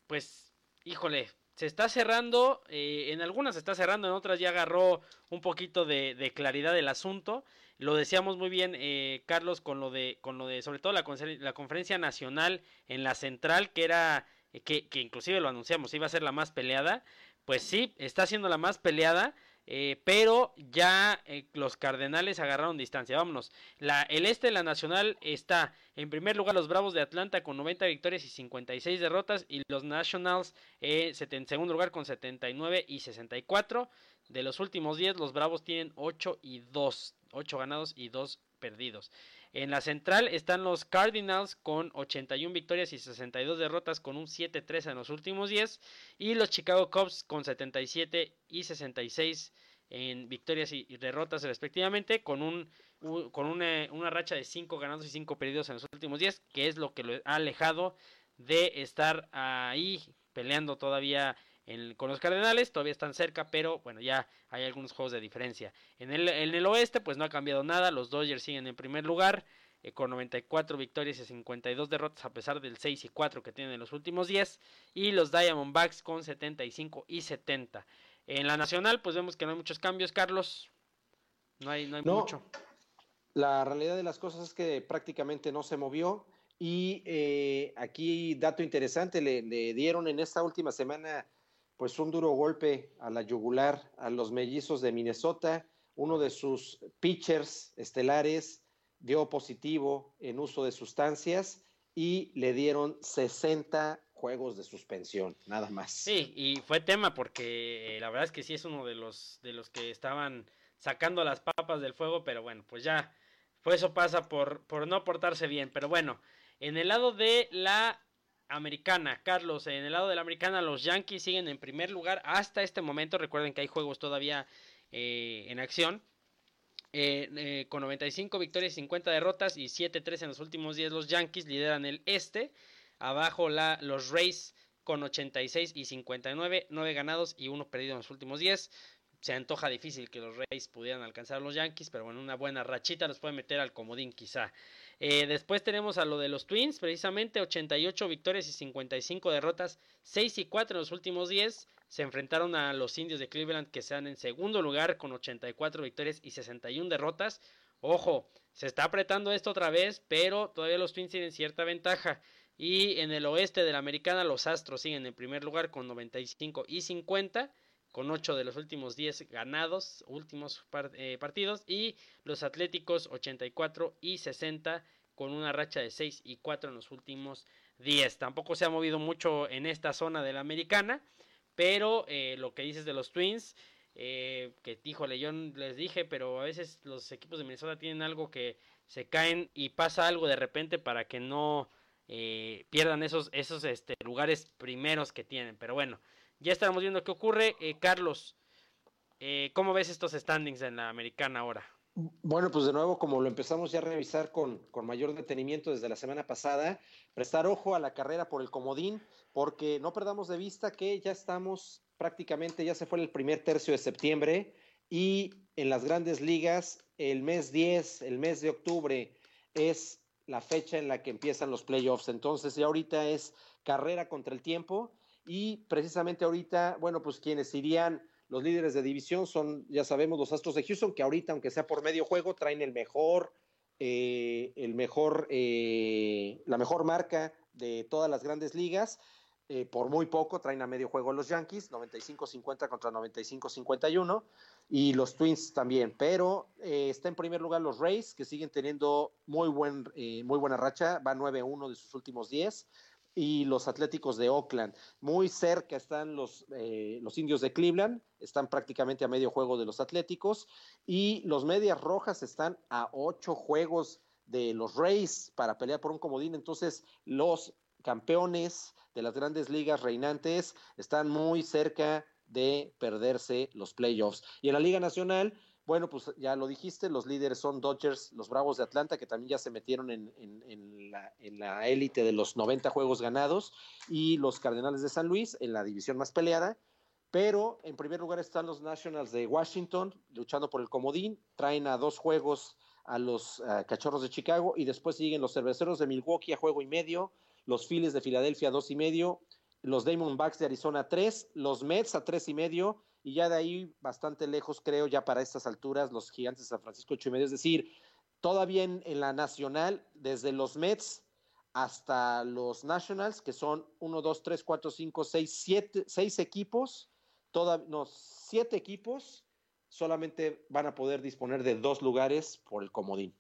A: pues, híjole, se está cerrando. eh, en algunas se está cerrando, en otras ya agarró un poquito de, claridad el asunto. Lo decíamos muy bien, eh, Carlos, con lo de, con lo de, sobre todo la conferencia nacional en la central, que era, eh, que, que inclusive lo anunciamos, iba a ser la más peleada. Pues sí, está siendo la más peleada. eh, pero ya eh, los Cardenales agarraron distancia. Vámonos. La, el este de la Nacional está en primer lugar los Bravos de Atlanta con 90 victorias y 56 derrotas. Y los Nationals eh, en segundo lugar con 79 y 64. De los últimos 10, los Bravos tienen 8 y 2. 8 ganados y 2 perdidos. En la central están los Cardinals con 81 victorias y 62 derrotas con un 7-3 en los últimos 10 y los Chicago Cubs con 77 y 66 en victorias y derrotas respectivamente con un con una, una racha de 5 ganados y 5 perdidos en los últimos 10 que es lo que lo ha alejado de estar ahí peleando todavía con los Cardenales, todavía están cerca, pero bueno, ya hay algunos juegos de diferencia. En el, en el oeste, pues no ha cambiado nada, los Dodgers siguen en primer lugar, eh, con 94 victorias y 52 derrotas, a pesar del 6 y 4 que tienen en los últimos 10, y los Diamondbacks con 75 y 70. En la nacional, pues vemos que no hay muchos cambios, Carlos. No hay, no hay mucho.
B: La realidad de las cosas es que prácticamente no se movió. Y eh, aquí, dato interesante, le, le, dieron en esta última semana pues un duro golpe a la yugular a los mellizos de Minnesota. Uno de sus pitchers estelares dio positivo en uso de sustancias y le dieron 60 juegos de suspensión, nada más.
A: Sí, y fue tema porque eh, la verdad es que sí es uno de los de los que estaban sacando las papas del fuego, pero bueno, pues ya, pues eso pasa por, por no portarse bien. Pero bueno, en el lado de la americana. Carlos, en el lado de la americana, los Yankees siguen en primer lugar hasta este momento. Recuerden que hay juegos todavía eh, en acción. Eh, eh, con 95 victorias, 50 derrotas y 7-3 en los últimos 10, los Yankees lideran el este. Abajo la, los Rays con 86 y 59, 9 ganados y 1 perdido en los últimos 10 se antoja difícil que los Rays pudieran alcanzar a los Yankees, pero bueno, una buena rachita los puede meter al comodín quizá. Eh, después tenemos a lo de los Twins, precisamente 88 victorias y 55 derrotas, 6 y 4 en los últimos 10. Se enfrentaron a los indios de Cleveland que están en segundo lugar con 84 victorias y 61 derrotas. Ojo, se está apretando esto otra vez, pero todavía los Twins tienen cierta ventaja. Y en el oeste de la americana los Astros siguen en primer lugar con 95 y 50 con 8 de los últimos 10 ganados, últimos eh, partidos, y los Atléticos 84 y 60 con una racha de 6 y 4 en los últimos 10. Tampoco se ha movido mucho en esta zona de la americana, pero eh, lo que dices de los Twins, eh, que híjole, yo les dije, pero a veces los equipos de Minnesota tienen algo que se caen y pasa algo de repente para que no pierdan esos, esos este, lugares primeros que tienen. Pero bueno, ya estaremos viendo qué ocurre. Eh, Carlos, eh, ¿cómo ves estos standings en la americana ahora?
B: Bueno, pues de nuevo, como lo empezamos ya a revisar con, con, mayor detenimiento desde la semana pasada, prestar ojo a la carrera por el comodín, porque no perdamos de vista que ya estamos prácticamente, ya se fue el primer tercio de septiembre y en las grandes ligas el mes 10, el mes de octubre es la fecha en la que empiezan los playoffs. Entonces ya ahorita es carrera contra el tiempo y precisamente ahorita, bueno, pues quienes irían los líderes de división son, ya sabemos, los Astros de Houston, que ahorita, aunque sea por medio juego, traen el mejor, eh, el mejor, eh, la mejor marca de todas las grandes ligas. Eh, por muy poco traen a medio juego los Yankees, 95-50 contra 95-51, y los Twins también. Pero está en primer lugar los Rays, que siguen teniendo muy, buen, muy buena racha, va 9-1 de sus últimos 10 y los Atléticos de Oakland. Muy cerca están los, eh, los indios de Cleveland, están prácticamente a medio juego de los Atléticos, y los Medias Rojas están a ocho juegos de los Rays para pelear por un comodín. Entonces, los campeones de las grandes ligas reinantes están muy cerca de perderse los playoffs. Y en la Liga Nacional, bueno, pues ya lo dijiste, los líderes son Dodgers, los Bravos de Atlanta, que también ya se metieron en, la élite de los 90 juegos ganados, y los Cardenales de San Luis en la división más peleada. Pero en primer lugar están los Nationals de Washington, luchando por el comodín, traen a dos juegos a los Cachorros de Chicago, y después siguen los Cerveceros de Milwaukee a juego y medio, los Phillies de Filadelfia a dos y medio, los Diamondbacks de Arizona tres, los Mets a tres y medio, y ya de ahí bastante lejos, creo, ya para estas alturas, los gigantes de San Francisco ocho y medio. Es decir, todavía en, la nacional, desde los Mets hasta los Nationals, que son uno, dos, tres, cuatro, cinco, seis, siete, seis equipos, toda, no, siete equipos solamente van a poder disponer de dos lugares por el comodín.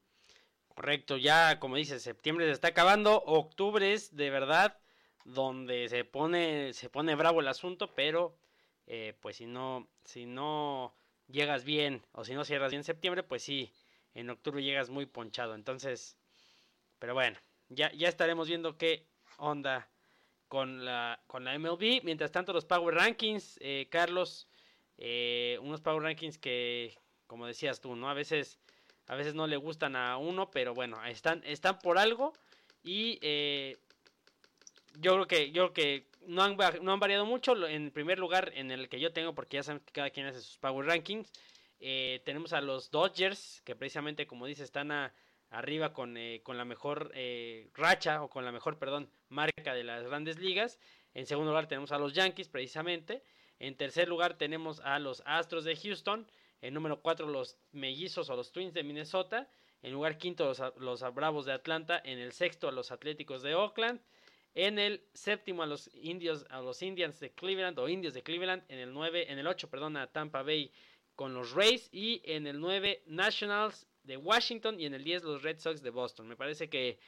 A: Correcto, ya como dices, septiembre se está acabando, octubre es de verdad donde se pone, se pone bravo el asunto, pero eh, pues si no, si no llegas bien o si no cierras bien en septiembre, pues sí, en octubre llegas muy ponchado. Entonces, pero bueno, ya, ya estaremos viendo qué onda con la, con la MLB. Mientras tanto, los Power Rankings, eh, Carlos, eh, unos Power Rankings que, como decías tú, ¿no? A veces, a veces no le gustan a uno, pero bueno, están, están por algo y yo creo que, yo creo que no han, variado mucho. En primer lugar, en el que yo tengo, porque ya saben que cada quien hace sus Power Rankings, tenemos a los Dodgers, que precisamente, como dice, están arriba con, eh, con la mejor eh, racha o con la mejor, perdón, marca de las grandes ligas. En segundo lugar tenemos a los Yankees precisamente. En tercer lugar tenemos a los Astros de Houston. En número cuatro los Mellizos o los Twins de Minnesota. En lugar quinto los, los Bravos de Atlanta. En el sexto a los Atléticos de Oakland. En el séptimo a los indios, a los Indians de Cleveland o Indios de Cleveland. En el nueve, en el ocho, perdón, a Tampa Bay con los Rays. Y en el nueve Nationals de Washington y en el 10 los Red Sox de Boston. Me parece que,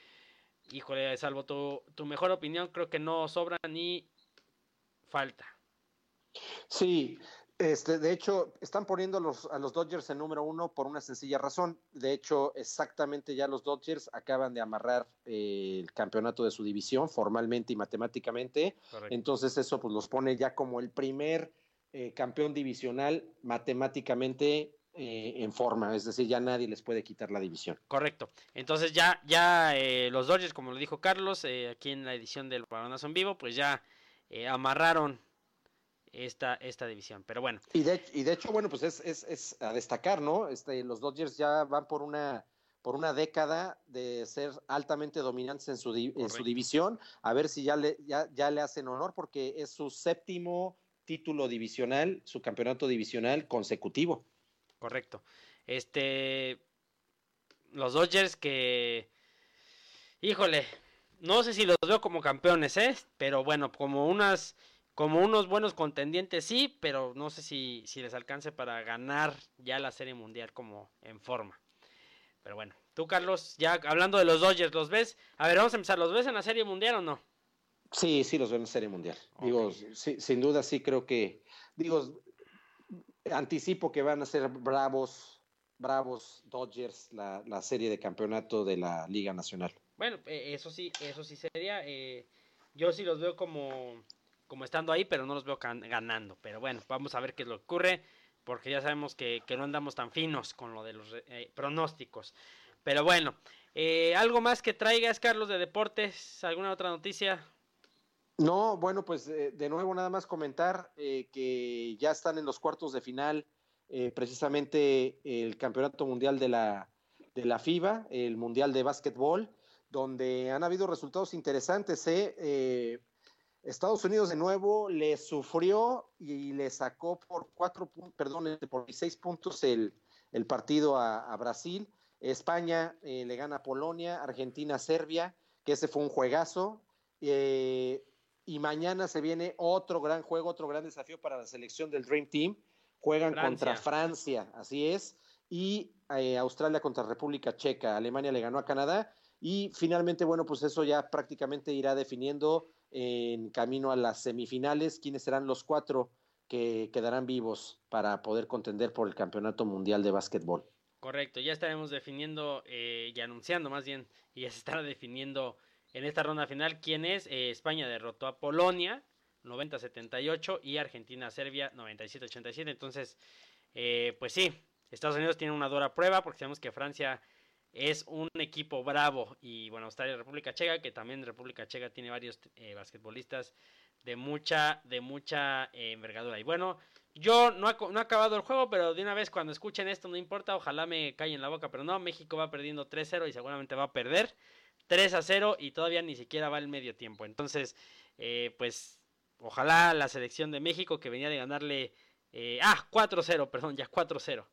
A: híjole, salvo tu, tu mejor opinión, creo que no sobra ni falta.
B: Sí, este, de hecho, están poniendo a los, a los Dodgers en número uno por una sencilla razón. De hecho, exactamente ya los Dodgers acaban de amarrar eh, el campeonato de su división formalmente y matemáticamente. Correcto. Entonces eso pues los pone ya como el primer eh, campeón divisional matemáticamente eh, en forma, es decir, ya nadie les puede quitar la división.
A: Correcto. Entonces ya, ya eh, los Dodgers, como lo dijo Carlos, eh, aquí en la edición del Balonazo en vivo, pues ya amarraron esta, esta división. Pero bueno.
B: Y de, y de hecho, bueno, pues es, es, es, a destacar, ¿no? Este, los Dodgers ya van por una por una década de ser altamente dominantes en su, en su división, a ver si ya le, ya, ya le hacen honor, porque es su séptimo título divisional, su campeonato divisional consecutivo.
A: Correcto. Este. Los Dodgers que. Híjole. No sé si los veo como campeones, ¿eh? Pero bueno, como unas. Como unos buenos contendientes, sí, pero no sé si, si les alcance para ganar ya la Serie Mundial como en forma. Pero bueno, tú, Carlos, ya hablando de los Dodgers, ¿los ves? A ver, vamos a empezar. ¿Los ves en la Serie Mundial o no?
B: Sí, sí, los veo en la Serie Mundial. Okay. Digo, sí, sin duda, sí creo que. Digo, anticipo que van a ser bravos, bravos Dodgers la, la, serie de campeonato de la Liga Nacional.
A: Bueno, eh, eso sí, eso sí sería. Eh, yo sí los veo como, como estando ahí, pero no los veo ganando. Pero bueno, vamos a ver qué es lo que ocurre, porque ya sabemos que, no andamos tan finos con lo de los eh, pronósticos. Pero bueno, eh, algo más que traigas, Carlos, de deportes, alguna otra noticia.
B: No, bueno, pues eh, de nuevo nada más comentar que ya están en los cuartos de final precisamente el Campeonato Mundial de la, de la FIBA, el Mundial de Básquetbol, donde han habido resultados interesantes. ¿eh? Estados Unidos de nuevo le sufrió y le sacó por cuatro, perdón, por seis puntos el, el partido a, a, Brasil. España le gana a Polonia, Argentina, Serbia, que ese fue un juegazo. Eh, y mañana se viene otro gran juego, otro gran desafío para la selección del Dream Team. Juegan Francia. contra Francia, así es, y eh, Australia contra República Checa. Alemania le ganó a Canadá y finalmente, bueno, pues eso ya prácticamente irá definiendo en camino a las semifinales quiénes serán los cuatro que quedarán vivos para poder contender por el Campeonato Mundial de Básquetbol.
A: Correcto, ya estaremos definiendo eh, y anunciando más bien, y ya se estará definiendo en esta ronda final, ¿quién es? Eh, España derrotó a Polonia 90-78 y Argentina-Serbia 97-87. Entonces, eh, pues sí, Estados Unidos tiene una dura prueba porque sabemos que Francia es un equipo bravo y bueno, la República Checa, que también República Checa tiene varios eh, basquetbolistas de mucha, de mucha eh, envergadura. Y bueno, yo no ha, no acabado el juego, pero de una vez cuando escuchen esto no importa, ojalá me callen la boca, pero no, México va perdiendo 3-0 y seguramente va a perder. 3 a 0 y todavía ni siquiera va el medio tiempo. Entonces, eh, pues ojalá la selección de México que venía de ganarle, ah, 4-0, perdón, ya 4-0.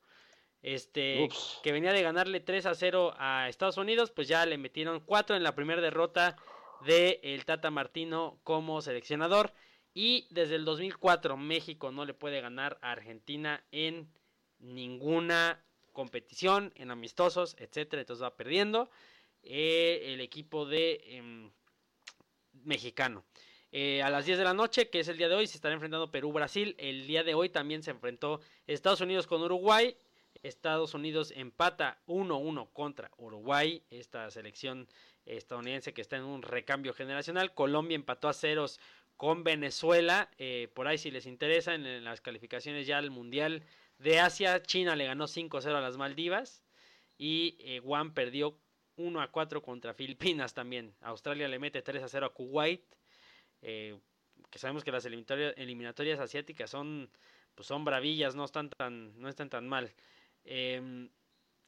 A: Este, Ups. que venía de ganarle 3 a 0 a Estados Unidos, pues ya le metieron 4 en la primera derrota de el Tata Martino como seleccionador. Y desde el 2004 México no le puede ganar a Argentina en ninguna competición en amistosos, etcétera, entonces va perdiendo eh, el equipo de em, mexicano. Eh, a las 10 de la noche, que es el día de hoy, se estará enfrentando Perú-Brasil. El día de hoy también se enfrentó Estados Unidos con Uruguay. Estados Unidos empata 1-1 contra Uruguay, esta selección estadounidense que está en un recambio generacional. Colombia empató a ceros con Venezuela. Eh, por ahí si les interesa, en, las calificaciones ya al Mundial de Asia, China le ganó 5-0 a las Maldivas. Y eh, Guam perdió 1 4 contra Filipinas también. Australia le mete 3 0 a Kuwait. Eh, que sabemos que las eliminatorias, asiáticas son, pues son bravillas, no están tan, no están tan mal. Em,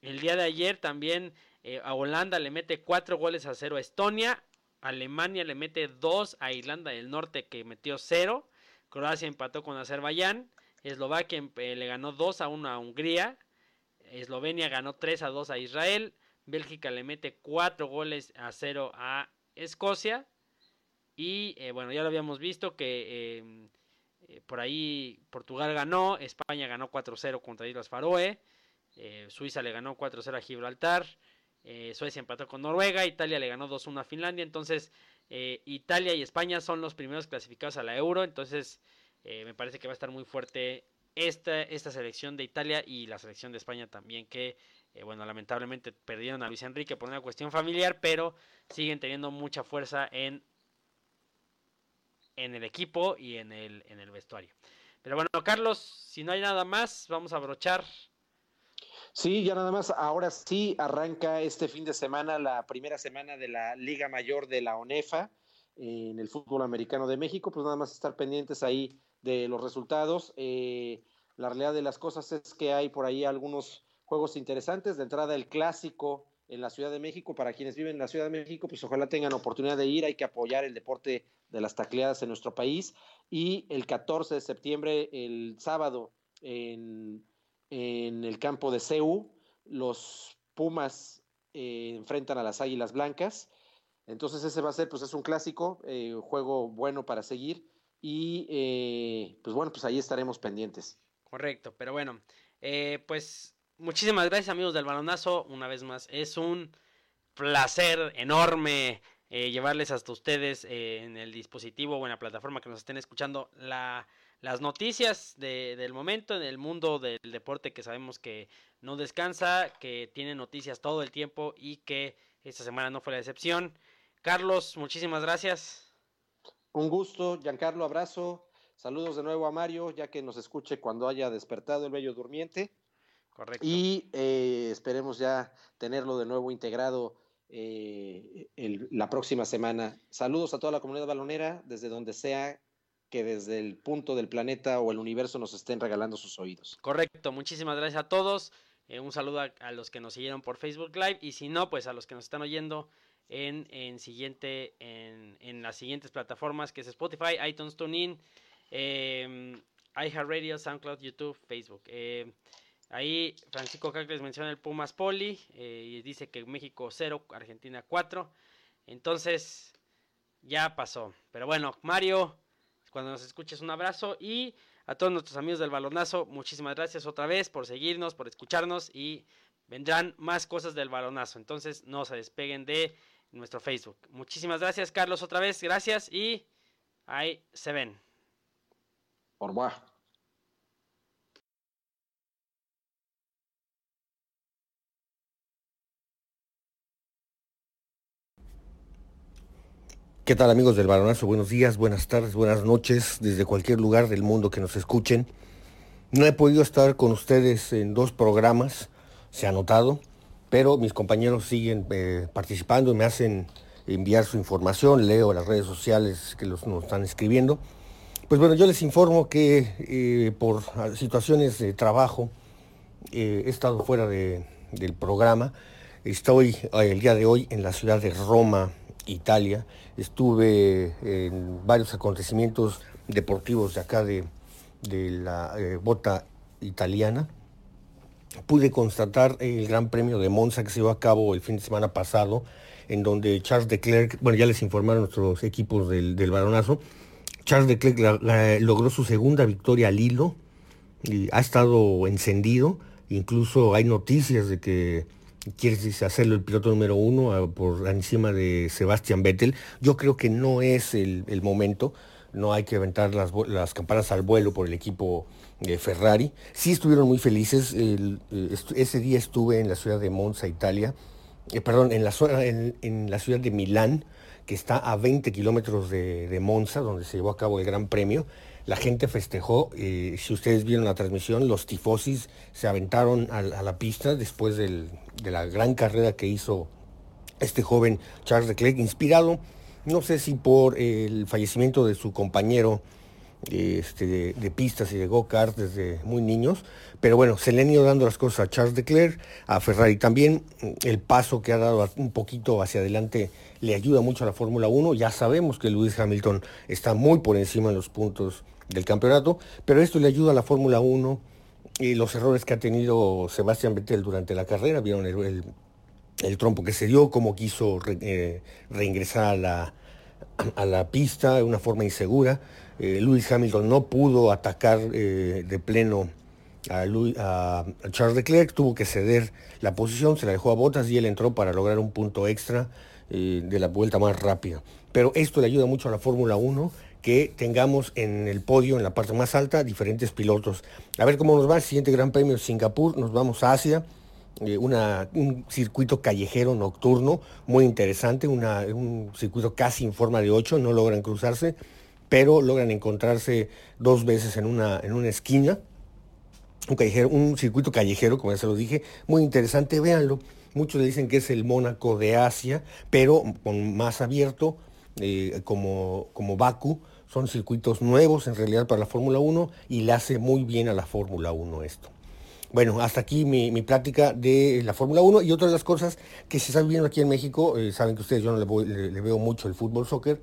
A: el día de ayer también eh, a Holanda le mete 4 goles a 0 a Estonia. Alemania le mete 2 a Irlanda del Norte que metió 0. Croacia empató con Azerbaiyán. Eslovaquia eh, le ganó 2 a 1 a Hungría. Eslovenia ganó 3 a 2 a Israel. Bélgica le mete 4 goles a 0 a Escocia. Y eh, bueno, ya lo habíamos visto que em, eh, por ahí Portugal ganó, España ganó 4-0 contra Islas Faroe, eh, Suiza le ganó 4-0 a Gibraltar, Suecia empató con Noruega, Italia le ganó 2-1 a Finlandia, entonces Italia y España son los primeros clasificados a la Euro, entonces me parece que va a estar muy fuerte esta, esta selección de Italia y la selección de España también, que bueno, lamentablemente perdieron a Luis Enrique por una cuestión familiar, pero siguen teniendo mucha fuerza en en el equipo y en el, en el vestuario. Pero bueno, Carlos, si no hay nada más, vamos a brochar.
B: Sí, ya nada más. Ahora sí arranca este fin de semana la primera semana de la Liga Mayor de la ONEFA en el fútbol americano de México. Pues nada más estar pendientes ahí de los resultados. Eh, la realidad de las cosas es que hay por ahí algunos juegos interesantes. De entrada, el clásico en la Ciudad de México. Para quienes viven en la Ciudad de México, pues ojalá tengan oportunidad de ir. Hay que apoyar el deporte de las tacleadas en nuestro país. Y el 14 de septiembre, el sábado, en, el campo de CEU, los Pumas eh, enfrentan a las Águilas Blancas. Entonces ese va a ser, pues es un clásico, eh, juego bueno para seguir. Y eh, pues bueno, pues ahí estaremos pendientes.
A: Correcto, pero bueno, pues muchísimas gracias amigos del balonazo. Una vez más, es un placer enorme llevarles hasta ustedes en el dispositivo o en la plataforma que nos estén escuchando la, las noticias de, del momento en el mundo del deporte que sabemos que no descansa, que tiene noticias todo el tiempo y que esta semana no fue la excepción. Carlos, muchísimas gracias.
B: Un gusto, Giancarlo, abrazo. Saludos de nuevo a Mario, ya que nos escuche cuando haya despertado el bello durmiente.
A: Correcto.
B: Y eh, esperemos ya tenerlo de nuevo integrado eh, la próxima semana. Saludos a toda la comunidad balonera, desde donde sea que desde el punto del planeta o el universo nos estén regalando sus oídos.
A: Correcto, muchísimas gracias a todos. Eh, un saludo a, los que nos siguieron por Facebook Live y si no, pues a los que nos están oyendo en, en siguiente, en, en, las siguientes plataformas que es Spotify, iTunes, TuneIn, eh, iHeartRadio, SoundCloud, YouTube, Facebook. Eh, Ahí Francisco Cacles menciona el Pumas Poli eh, y dice que México 0, Argentina 4. Entonces, ya pasó. Pero bueno, Mario, cuando nos escuches un abrazo y a todos nuestros amigos del balonazo, muchísimas gracias otra vez por seguirnos, por escucharnos y vendrán más cosas del balonazo. Entonces, no se despeguen de nuestro Facebook. Muchísimas gracias, Carlos, otra vez. Gracias y ahí se ven.
B: Por
C: ¿Qué tal amigos del Baronazo? Buenos días, buenas tardes, buenas noches, desde cualquier lugar del mundo que nos escuchen. No he podido estar con ustedes en dos programas, se ha notado, pero mis compañeros siguen eh, participando y me hacen enviar su información, leo las redes sociales que los, nos están escribiendo. Pues bueno, yo les informo que eh, por situaciones de trabajo eh, he estado fuera del programa. Estoy el día de hoy en la ciudad de Roma, Italia, estuve en varios acontecimientos deportivos de acá de, la eh, bota italiana. Pude constatar el Gran Premio de Monza que se llevó a cabo el fin de semana pasado, en donde Charles Leclerc, bueno, ya les informaron nuestros equipos del, del varonazo, Charles Leclerc logró su segunda victoria al hilo y ha estado encendido, incluso hay noticias de que quiere hacerlo el piloto número uno por encima de Sebastian Vettel. Yo creo que no es el, momento, no hay que aventar las, las, campanas al vuelo por el equipo Ferrari. Sí estuvieron muy felices, ese día estuve en la ciudad de Monza, Italia, eh, perdón, en la, en, la ciudad de Milán, que está a 20 kilómetros de, de Monza, donde se llevó a cabo el Gran Premio la gente festejó, eh, si ustedes vieron la transmisión, los tifosis se aventaron a, la pista después de la gran carrera que hizo este joven Charles Leclerc, inspirado, no sé si por el fallecimiento de su compañero este, de, pistas y de go-kart desde muy niños, pero bueno, se le han ido dando las cosas a Charles Leclerc, a Ferrari también, el paso que ha dado un poquito hacia adelante le ayuda mucho a la Fórmula 1, ya sabemos que Lewis Hamilton está muy por encima en los puntos del campeonato, pero esto le ayuda a la Fórmula 1 y los errores que ha tenido Sebastián Vettel durante la carrera, vieron el, trompo que se dio, cómo quiso eh, reingresar a la, a la pista de una forma insegura. Eh, Lewis Hamilton no pudo atacar eh, de pleno a, a, Charles Leclerc, tuvo que ceder la posición, se la dejó a Botas y él entró para lograr un punto extra de la vuelta más rápida. Pero esto le ayuda mucho a la Fórmula 1 que tengamos en el podio, en la parte más alta, diferentes pilotos. A ver cómo nos va el siguiente Gran Premio de Singapur, nos vamos a Asia. Eh, un circuito callejero nocturno muy interesante, un circuito casi en forma de 8, no logran cruzarse, pero logran encontrarse dos veces en una, en una esquina. Un, callejero, un circuito callejero, como ya se lo dije, muy interesante, véanlo. Muchos le dicen que es el Mónaco de Asia, pero con más abierto, eh, como, como Baku, son circuitos nuevos en realidad para la Fórmula 1 y le hace muy bien a la Fórmula 1 esto. Bueno, hasta aquí mi, plática de la Fórmula 1 y otra de las cosas que se está viendo aquí en México, eh, saben que ustedes yo no le, veo mucho el fútbol soccer,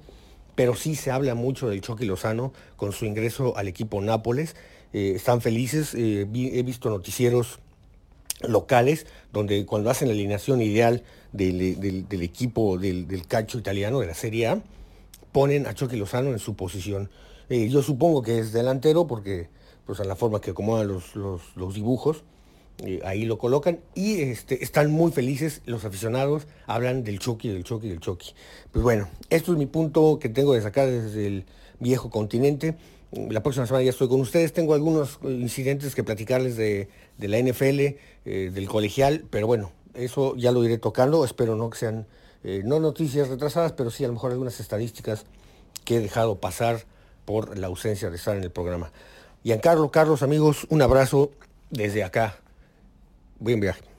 C: pero sí se habla mucho del Chucky Lozano con su ingreso al equipo Nápoles. Eh, están felices, eh, he visto noticieros locales donde cuando hacen la alineación ideal del, equipo del, del, calcio italiano, de la Serie A, ponen a Chucky Lozano en su posición. Yo supongo que es delantero porque pues a la forma que acomodan los, los, dibujos, eh, ahí lo colocan y este, están muy felices los aficionados, hablan del Chucky, del Chucky, del Chucky. Pues bueno, esto es mi punto que tengo de sacar desde el viejo continente. La próxima semana ya estoy con ustedes. Tengo algunos incidentes que platicarles de, de la NFL, eh, del colegial, pero bueno, eso ya lo iré tocando. Espero no que sean eh, no noticias retrasadas, pero sí a lo mejor algunas estadísticas que he dejado pasar por la ausencia de estar en el programa. Giancarlo, Carlos, amigos, un abrazo desde acá. Buen viaje.